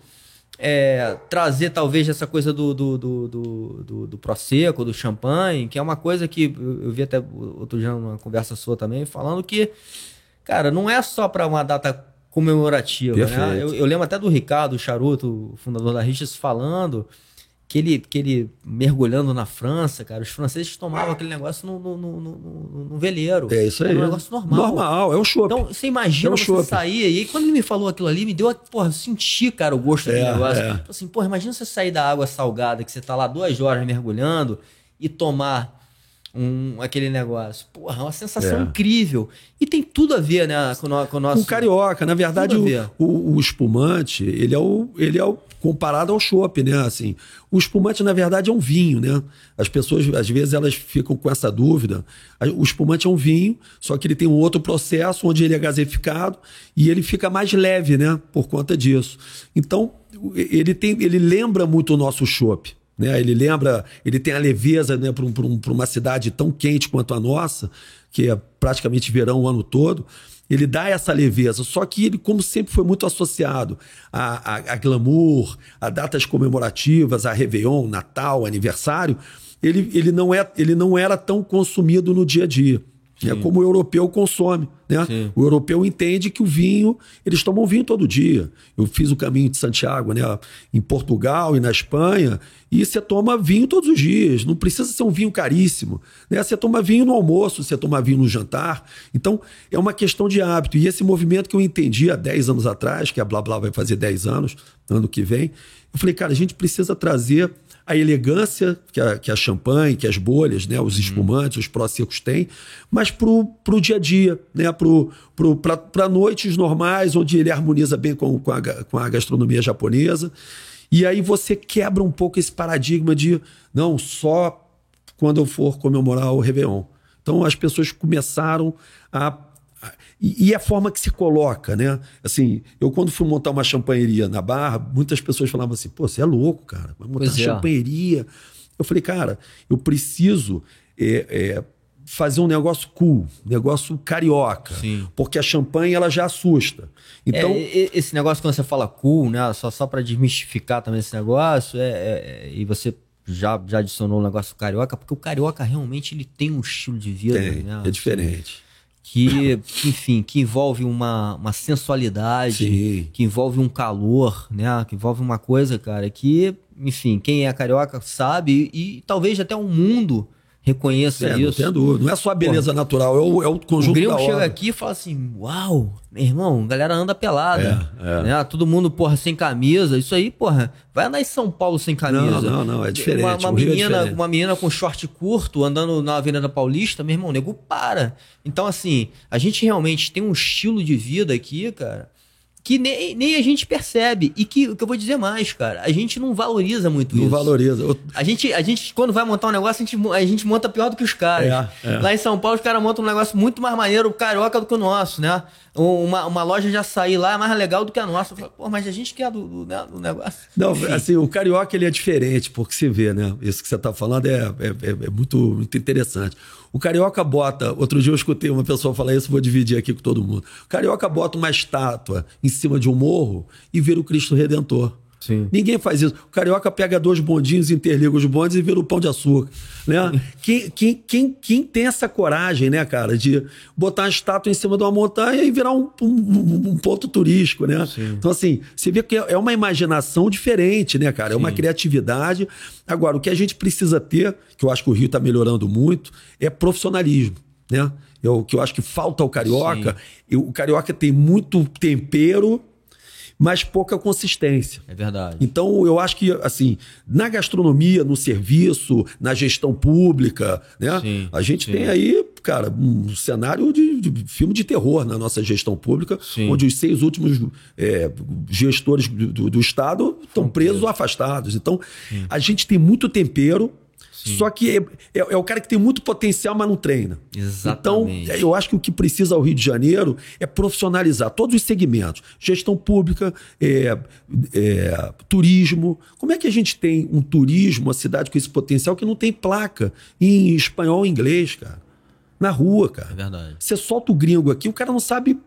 é, trazer talvez essa coisa do, do, do, do, do, do Prosecco, do champanhe, que é uma coisa que eu, vi até outro dia numa conversa sua também, falando que, cara, não é só para uma data comemorativa. Né? Eu, eu, lembro até do Ricardo Charuto, fundador da Richas, falando que ele, que ele mergulhando na França, cara, os franceses tomavam aquele negócio no, no, no, no, no veleiro.
É isso aí. É
um negócio normal.
Normal, é um chopp.
Então, você imagina é um você chope. sair, e aí quando ele me falou aquilo ali, me deu, porra, eu senti, cara, o gosto daquele é, negócio. É. Assim, porra, imagina você sair da água salgada, que você tá lá duas horas mergulhando, e tomar um, aquele negócio. Porra, é uma sensação é. incrível. E tem tudo a ver, né, com, no, com o nosso...
Com o carioca. Na verdade, o, o, o, espumante, ele é o... Ele é o comparado ao chopp, né? Assim, o espumante, na verdade, é um vinho, né? As pessoas, às vezes, elas ficam com essa dúvida. O espumante é um vinho, só que ele tem um outro processo onde ele é gaseificado e ele fica mais leve, né? Por conta disso. Então, ele, tem, ele lembra muito o nosso chopp. Né? Ele lembra, ele tem a leveza né, para um, um, uma cidade tão quente quanto a nossa, que é praticamente verão o ano todo. Ele dá essa leveza, só que ele, como sempre, foi muito associado a, a, a glamour, a datas comemorativas, a Réveillon, Natal, aniversário. Ele, ele, não é, ele não era tão consumido no dia a dia. É como o europeu consome. Né? O europeu entende que o vinho, eles tomam vinho todo dia. Eu fiz o caminho de Santiago, né? em Portugal e na Espanha, e você toma vinho todos os dias. Não precisa ser um vinho caríssimo. Né? Você toma vinho no almoço, você toma vinho no jantar. Então, é uma questão de hábito. E esse movimento que eu entendi há 10 anos atrás, que a Blá Blá vai fazer 10 anos, ano que vem, eu falei, cara, a gente precisa trazer a elegância que a, que a champanhe, que as bolhas, né, os uhum. espumantes, os próximos têm, mas para o dia a dia, né, para noites normais, onde ele harmoniza bem com, com, a, com a gastronomia japonesa. E aí você quebra um pouco esse paradigma de não, só quando eu for comemorar o Réveillon. Então as pessoas começaram a e, e, a forma que se coloca, né? Assim, eu quando fui montar uma champanheria na Barra, muitas pessoas falavam assim: pô, você é louco, cara, vai montar pois é. champanheria. Eu falei, cara, eu preciso é, é, fazer um negócio cool, um negócio carioca. Sim. Porque a champanhe ela já assusta. Então,
é, esse negócio quando você fala cool, né? Só, só para desmistificar também esse negócio, é, é, e você já, já adicionou o negócio carioca, porque o carioca realmente ele tem um estilo de vida.
Tem,
né?
É diferente
que, enfim, que envolve uma, uma sensualidade, Sim. que envolve um calor, né? Que envolve uma coisa, cara, que, enfim, quem é carioca sabe e, e talvez até o mundo reconheça é,
isso. Não, dúvida. não é só a beleza Pô, natural, é o, é o conjunto o
da chega aqui e fala assim, uau, meu irmão, a galera anda pelada. É, é. Né? Todo mundo, porra, sem camisa. Isso aí, porra, vai andar em São Paulo sem camisa.
Não, não, não, é diferente.
Uma, uma é menina, diferente. uma menina com short curto andando na Avenida Paulista, meu irmão, nego para. Então, assim, a gente realmente tem um estilo de vida aqui, cara, que nem, nem a gente percebe. E que, que eu vou dizer mais, cara, a gente não valoriza muito
não
isso.
Não valoriza. Eu...
A, gente, a gente, quando vai montar um negócio, a gente, a gente monta pior do que os caras. É, é. Lá em São Paulo, os caras montam um negócio muito mais maneiro, carioca do que o nosso, né? Uma, uma loja já sair lá é mais legal do que a nossa. Eu Pô, mas a gente quer do, do, né, do negócio.
Não, Enfim. assim, o carioca ele é diferente, porque se vê, né? Isso que você está falando é, é, é, é muito, muito interessante. O carioca bota. Outro dia eu escutei uma pessoa falar isso, vou dividir aqui com todo mundo. O carioca bota uma estátua em cima de um morro e vira o Cristo Redentor. Sim. Ninguém faz isso. O carioca pega dois bondinhos, interliga os bondes e vira o pão de açúcar. Né? quem, quem, quem, quem tem essa coragem, né, cara, de botar uma estátua em cima de uma montanha e virar um, um, um ponto turístico, né? Sim. Então, assim, você vê que é uma imaginação diferente, né, cara? É uma criatividade. Agora, o que a gente precisa ter, que eu acho que o Rio está melhorando muito, é profissionalismo, né? O que eu acho que falta ao carioca. Eu, o carioca tem muito tempero mas pouca consistência.
É verdade.
Então, eu acho que, assim, na gastronomia, no serviço, na gestão pública, né? Sim, a gente sim. tem aí, cara, um cenário de, de, filme de terror na nossa gestão pública, sim. onde os seis últimos é, gestores do, do, do Estado estão presos ou afastados. Então, a gente tem muito tempero Sim. Só que é, é, é, o cara que tem muito potencial, mas não treina.
Exatamente.
Então, eu acho que o que precisa ao Rio de Janeiro é profissionalizar todos os segmentos: gestão pública, é, é, turismo. Como é que a gente tem um turismo, uma cidade com esse potencial que não tem placa em espanhol e inglês, cara? Na rua, cara.
É verdade.
Você solta o gringo aqui, o cara não sabe.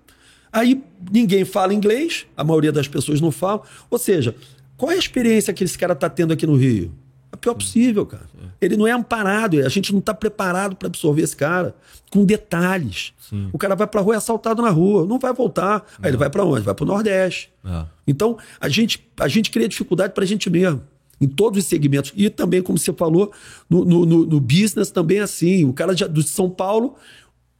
Aí ninguém fala inglês, a maioria das pessoas não fala. Ou seja, qual é a experiência que esse cara está tendo aqui no Rio? A pior possível, cara. Ele não é amparado, a gente não está preparado para absorver esse cara com detalhes. Sim. O cara vai para a rua é assaltado na rua, não vai voltar. Aí ele vai para onde? Vai para o Nordeste. É. Então, a gente, a gente cria dificuldade para a gente mesmo. Em todos os segmentos. E também, como você falou, no, no, no business também é assim. O cara de, do São Paulo,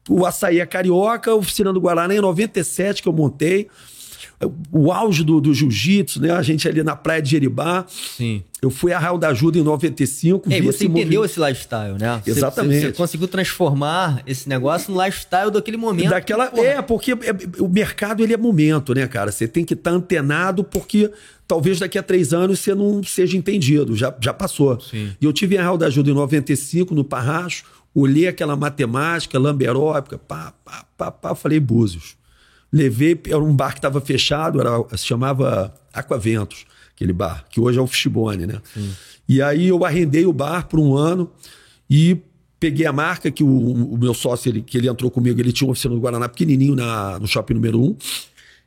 o açaí é carioca, a oficina do Guaraná em 97 que eu montei. O auge do, do jiu-jitsu, né? A gente ali na praia de Jeribá.
Sim.
Eu fui a Raio da Ajuda em 95.
É, e você
esse
entendeu
movimento.
esse lifestyle, né?
Exatamente.
Você, você conseguiu transformar esse negócio no lifestyle daquele momento.
Daquela,
Porra,
é, porque é- o mercado ele é momento, né, cara? Você tem que estar antenado, porque talvez daqui a três anos você não seja entendido, já, já passou.
Sim.
E eu tive a Real da Ajuda em 95, no Parracho, olhei aquela matemática, lamberópica, pá, pá, pá, pá, falei Búzios. Levei, era um bar que estava fechado, era, se chamava Aquaventos, aquele bar, que hoje é o Fishbone, né? E aí eu arrendei o bar por um ano e peguei a marca que o, o meu sócio, ele, que ele entrou comigo, ele tinha uma oficina do Guaraná pequenininho na, no shopping número um.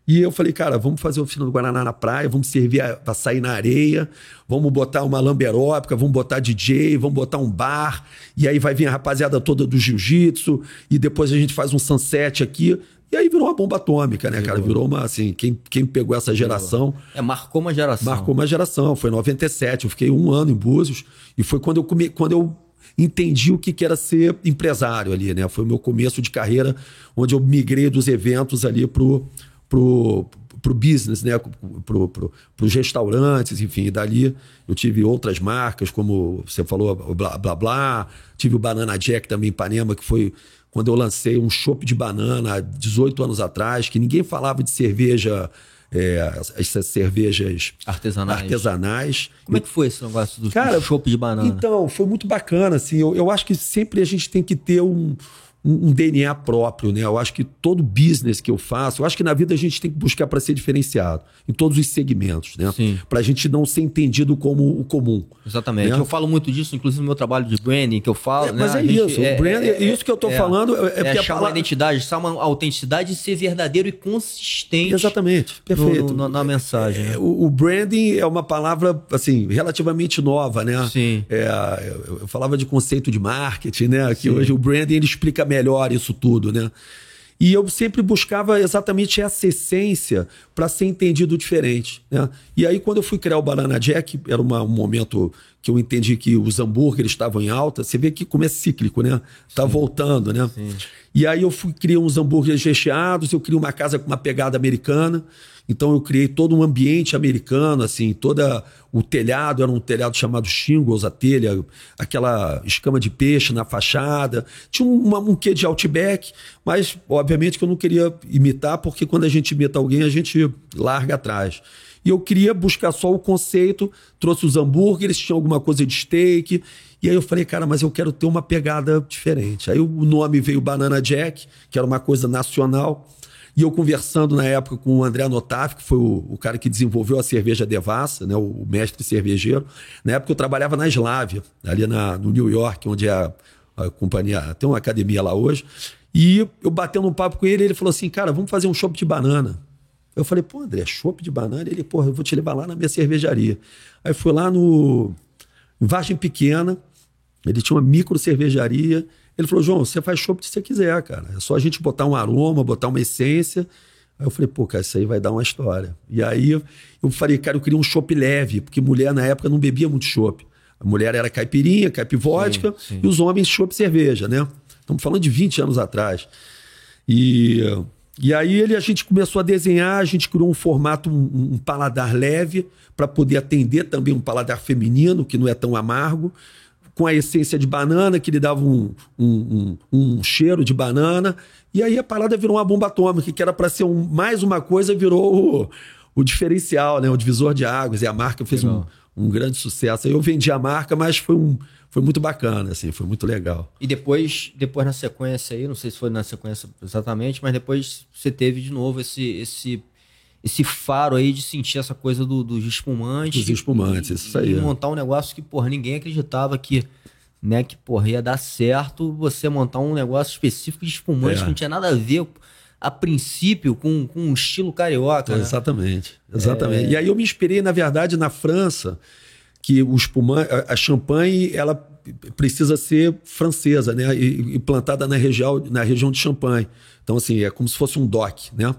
E eu falei, cara, vamos fazer a oficina do Guaraná na praia, vamos servir para sair na areia, vamos botar uma lamberópica, vamos botar DJ, vamos botar um bar, e aí vai vir a rapaziada toda do jiu-jitsu, e depois a gente faz um sunset aqui. E aí virou uma bomba atômica, né, cara? Virou uma, assim, quem, quem pegou essa geração
É, marcou uma geração.
marcou uma geração. Foi em 97, eu fiquei um ano em Búzios, e foi quando eu, come, quando eu entendi o que, que era ser empresário ali, né? Foi o meu começo de carreira, onde eu migrei dos eventos ali pro, pro, pro business, né? Pro, pro, pros restaurantes, enfim. E dali eu tive outras marcas, como você falou, o Blá Blá Blá. Tive o Banana Jack também em Ipanema, que foi quando eu lancei um chopp de banana há 18 anos atrás, que ninguém falava de cerveja, é, essas cervejas
Artesanais.
artesanais.
Como é que foi esse negócio do,
Cara,
do chopp de banana?
Então, foi muito bacana, assim. Eu, eu acho que sempre a gente tem que ter um, um, um DNA próprio, né? Eu acho que todo business que eu faço, eu acho que na vida a gente tem que buscar para ser diferenciado, em todos os segmentos, né?
Sim.
Pra gente não ser entendido como o comum.
Exatamente.
né?
Eu falo muito disso, inclusive no meu trabalho de branding, que eu falo.
É,
né?
mas
A
é
gente-
isso, o branding- isso que eu tô falando é- é a
achar uma
palavra-
identidade, achar uma autenticidade e ser verdadeiro e consistente
Exatamente,
no-
perfeito.
no- na mensagem. né?
É, o, o branding é uma palavra, assim, relativamente nova, né?
Sim.
É, eu, eu falava de conceito de marketing, né? Que
Sim.
hoje o branding ele explica melhor isso tudo, né? E eu sempre buscava exatamente essa essência para ser entendido diferente. Né? E aí, quando eu fui criar o Banana Jack, era uma- um momento que eu entendi que os hambúrgueres estavam em alta. Você vê que como é cíclico, né? Tá voltando, né? E aí eu fui criar uns hambúrgueres recheados, eu criei uma casa com uma pegada americana. Então eu criei todo um ambiente americano, assim, toda o telhado era um telhado chamado shingles, a telha, aquela escama de peixe na fachada. Tinha uma, um quê de outback, mas obviamente que eu não queria imitar, porque quando a gente imita alguém, a gente larga atrás. E eu queria buscar só o conceito, trouxe os hambúrgueres, tinha alguma coisa de steak. E aí eu falei, cara, mas eu quero ter uma pegada diferente. Aí o nome veio Banana Jack, que era uma coisa nacional. E eu conversando na época com o André Notaf, que foi o, o cara que desenvolveu a cerveja Devassa, né, o, mestre cervejeiro. Na época eu trabalhava na Slávia, ali na, no New York, onde é a, a companhia, tem uma academia lá hoje. E eu batendo um papo com ele, ele falou assim, cara, vamos fazer um chopp de banana. Eu falei, pô, André, chopp de banana? Ele, porra, eu vou te levar lá na minha cervejaria. Aí fui lá no em Vargem Pequena, ele tinha uma micro cervejaria. Ele falou, João, você faz chopp se você quiser, cara. É só a gente botar um aroma, botar uma essência. Aí eu falei, pô, cara, isso aí vai dar uma história. E aí eu falei, cara, eu queria um chopp leve, porque mulher na época não bebia muito chopp. A mulher era caipirinha,
Sim, sim.
e os homens chopp cerveja, né? Estamos falando de 20 anos atrás. E, e aí ele, a gente começou a desenhar, a gente criou um formato, um, um paladar leve, para poder atender também um paladar feminino, que não é tão amargo, com a essência de banana, que lhe dava um, um, um, um cheiro de banana. E aí a parada virou uma bomba atômica, que era para ser um, mais uma coisa, virou o, o diferencial, né? o divisor de águas. E a marca fez um, um grande sucesso. Aí eu vendi a marca, mas foi, um, foi muito bacana, assim, foi muito legal.
E depois, depois na sequência aí, não sei se foi na sequência exatamente, mas depois você teve de novo esse esse esse faro aí de sentir essa coisa do, dos espumantes.
Dos espumantes,
e,
isso aí,
E
é.
montar um negócio que, porra, ninguém acreditava que, né, que, porra, ia dar certo você montar um negócio específico de espumante
É.
que não tinha nada a ver, a princípio, com, com um estilo carioca. né?
Exatamente, exatamente. E aí eu me inspirei, na verdade, na França, que o espumante, a- a champanhe, ela precisa ser francesa, né? E, e plantada na região, na região de Champagne. Então, assim, é como se fosse um DOC, né?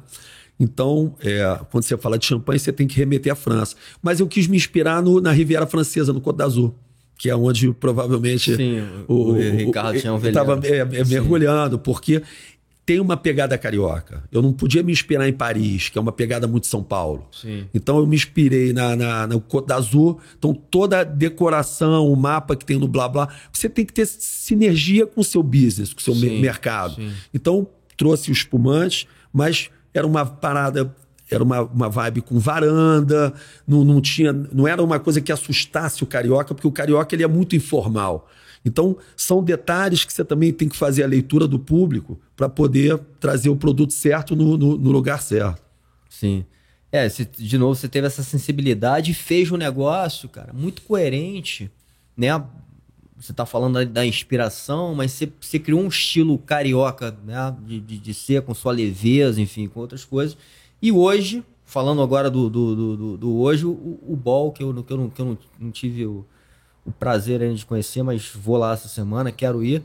Então, é, quando você fala de champanhe, você tem que remeter à França. Mas eu quis me inspirar no- na Riviera Francesa, no Côte d'Azur, que é onde provavelmente
Sim, o- o Ricardo tinha um
estava é, é, mergulhando, porque tem uma pegada carioca. Eu não podia me inspirar em Paris, que é uma pegada muito São Paulo.
Sim.
Então eu me inspirei na, na, no Côte d'Azur. Então toda a decoração, o mapa que tem no blá blá, você tem que ter sinergia com o seu business, com o seu
Sim,
mercado.
sim.
Então trouxe os espumantes, mas era uma parada era uma, uma vibe com varanda, não, não tinha, não era uma coisa que assustasse o carioca, porque o carioca ele é muito informal. Então, são detalhes que você também tem que fazer a leitura do público para poder trazer o produto certo no, no, no lugar certo.
Sim. É, você- de novo, você teve essa sensibilidade e fez um negócio, cara, muito coerente, né? Você tá falando da, inspiração, mas você, você criou um estilo carioca, né? De, de, de ser com sua leveza, enfim, com outras coisas. E hoje, falando agora do, do, do, do- hoje, o, o Ball, que eu, que eu, não, que eu não, não tive o, o prazer ainda de conhecer, mas vou lá essa semana, quero ir.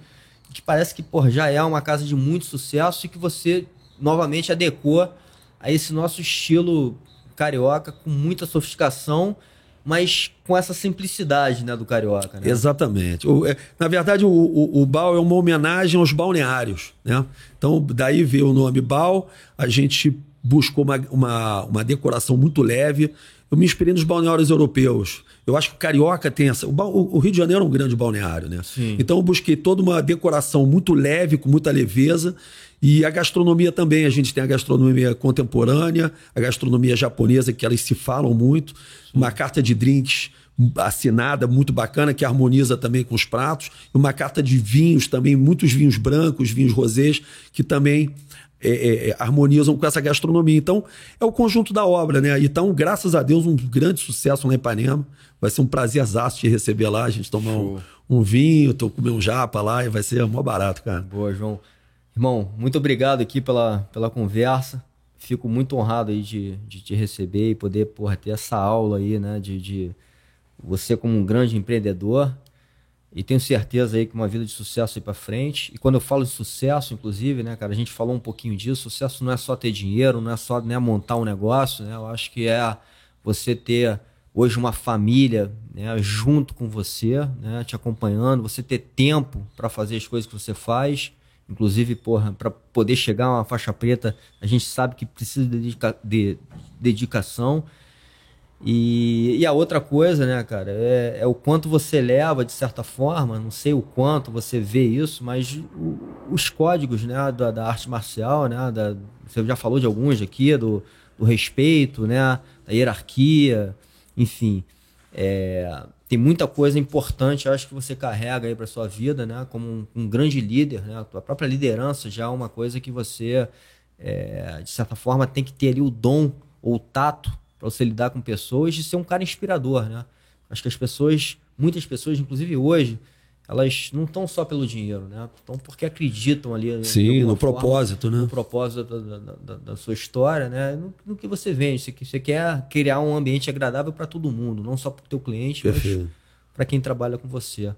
Que parece que pô, já é uma casa de muito sucesso e que você novamente adequou a esse nosso estilo carioca com muita sofisticação, mas com essa simplicidade né, do carioca. Né?
Exatamente. O- é, na verdade, o, o, o Bal é uma homenagem aos balneários. Né? Então, daí veio o nome Bal. A gente buscou uma, uma, uma decoração muito leve. Eu me inspirei nos balneários europeus. Eu acho que o carioca tem essa. O, o Rio de Janeiro é um grande balneário, né?
Sim.
Então eu busquei toda uma decoração muito leve, com muita leveza. E a gastronomia também. A gente tem a gastronomia contemporânea, a gastronomia japonesa, que elas se falam muito. Uma carta de drinks assinada, muito bacana, que harmoniza também com os pratos. E uma carta de vinhos também, muitos vinhos brancos, vinhos rosés, que também é, é, é, harmonizam com essa gastronomia. Então, é o conjunto da obra, né? Então, graças a Deus, um grande sucesso lá em Ipanema. Vai ser um prazerzaço te receber lá, a gente tomar um, um vinho, tô comer um japa lá e vai ser mó barato, cara.
Boa, João. Irmão, muito obrigado aqui pela, pela conversa. Fico muito honrado aí de, de te receber e poder porra, ter essa aula aí, né? De, de você como um grande empreendedor. E tenho certeza aí que uma vida de sucesso aí pra frente. E quando eu falo de sucesso, inclusive, né, cara, a gente falou um pouquinho disso. Sucesso não é só ter dinheiro, não é só né, montar um negócio, né? Eu acho que é você ter hoje uma família né, junto com você, né, te acompanhando, você ter tempo para fazer as coisas que você faz. Inclusive, porra, para poder chegar a uma faixa preta, a gente sabe que precisa de, dedica- de dedicação. E, e a outra coisa, né, cara, é, é o quanto você leva, de certa forma, não sei o quanto você vê isso, mas o- os códigos, né, da, da arte marcial, né, da, você já falou de alguns aqui, do, do respeito, né, da hierarquia, enfim, é, tem muita coisa importante, acho que você carrega aí para sua vida, né, como um, um grande líder, né, a tua própria liderança já é uma coisa que você, é, de certa forma, tem que ter ali o dom ou o tato para você lidar com pessoas e ser um cara inspirador, né? Acho que as pessoas, muitas pessoas, inclusive hoje, elas não estão só pelo dinheiro, né? Estão porque acreditam ali.
Sim, no
forma,
propósito, né?
No propósito da, da- da- da sua história, né? No, no que você vende. Você, você quer criar um ambiente agradável para todo mundo, não só para o teu cliente, mas
Perfeito.
para quem trabalha com você.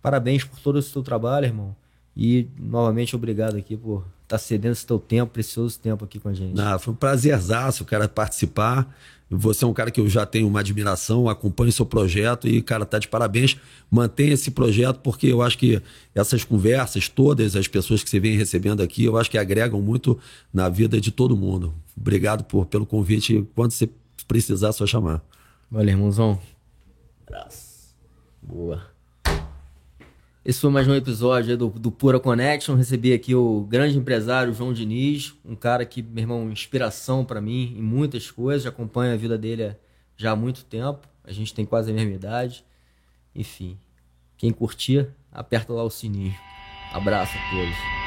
Parabéns por todo esse teu trabalho, irmão. E novamente obrigado aqui por estar cedendo esse teu tempo, precioso tempo aqui com a gente.
Ah, foi um prazerzaço, cara, participar. Você é um cara que eu já tenho uma admiração, acompanho seu projeto e, cara, tá de parabéns. Mantenha esse projeto, porque eu acho que essas conversas, todas as pessoas que você vem recebendo aqui, eu acho que agregam muito na vida de todo mundo. Obrigado por, pelo convite. Quando você precisar, é só chamar.
Valeu, irmãozão. Abraço. Boa. Esse foi mais um episódio do, do Pura Connection. Recebi aqui o grande empresário João Diniz, um cara que, meu irmão, inspiração pra mim em muitas coisas. Acompanho a vida dele já há muito tempo. A gente tem quase a mesma idade. Enfim, quem curtir, aperta lá o sininho. Abraço a todos.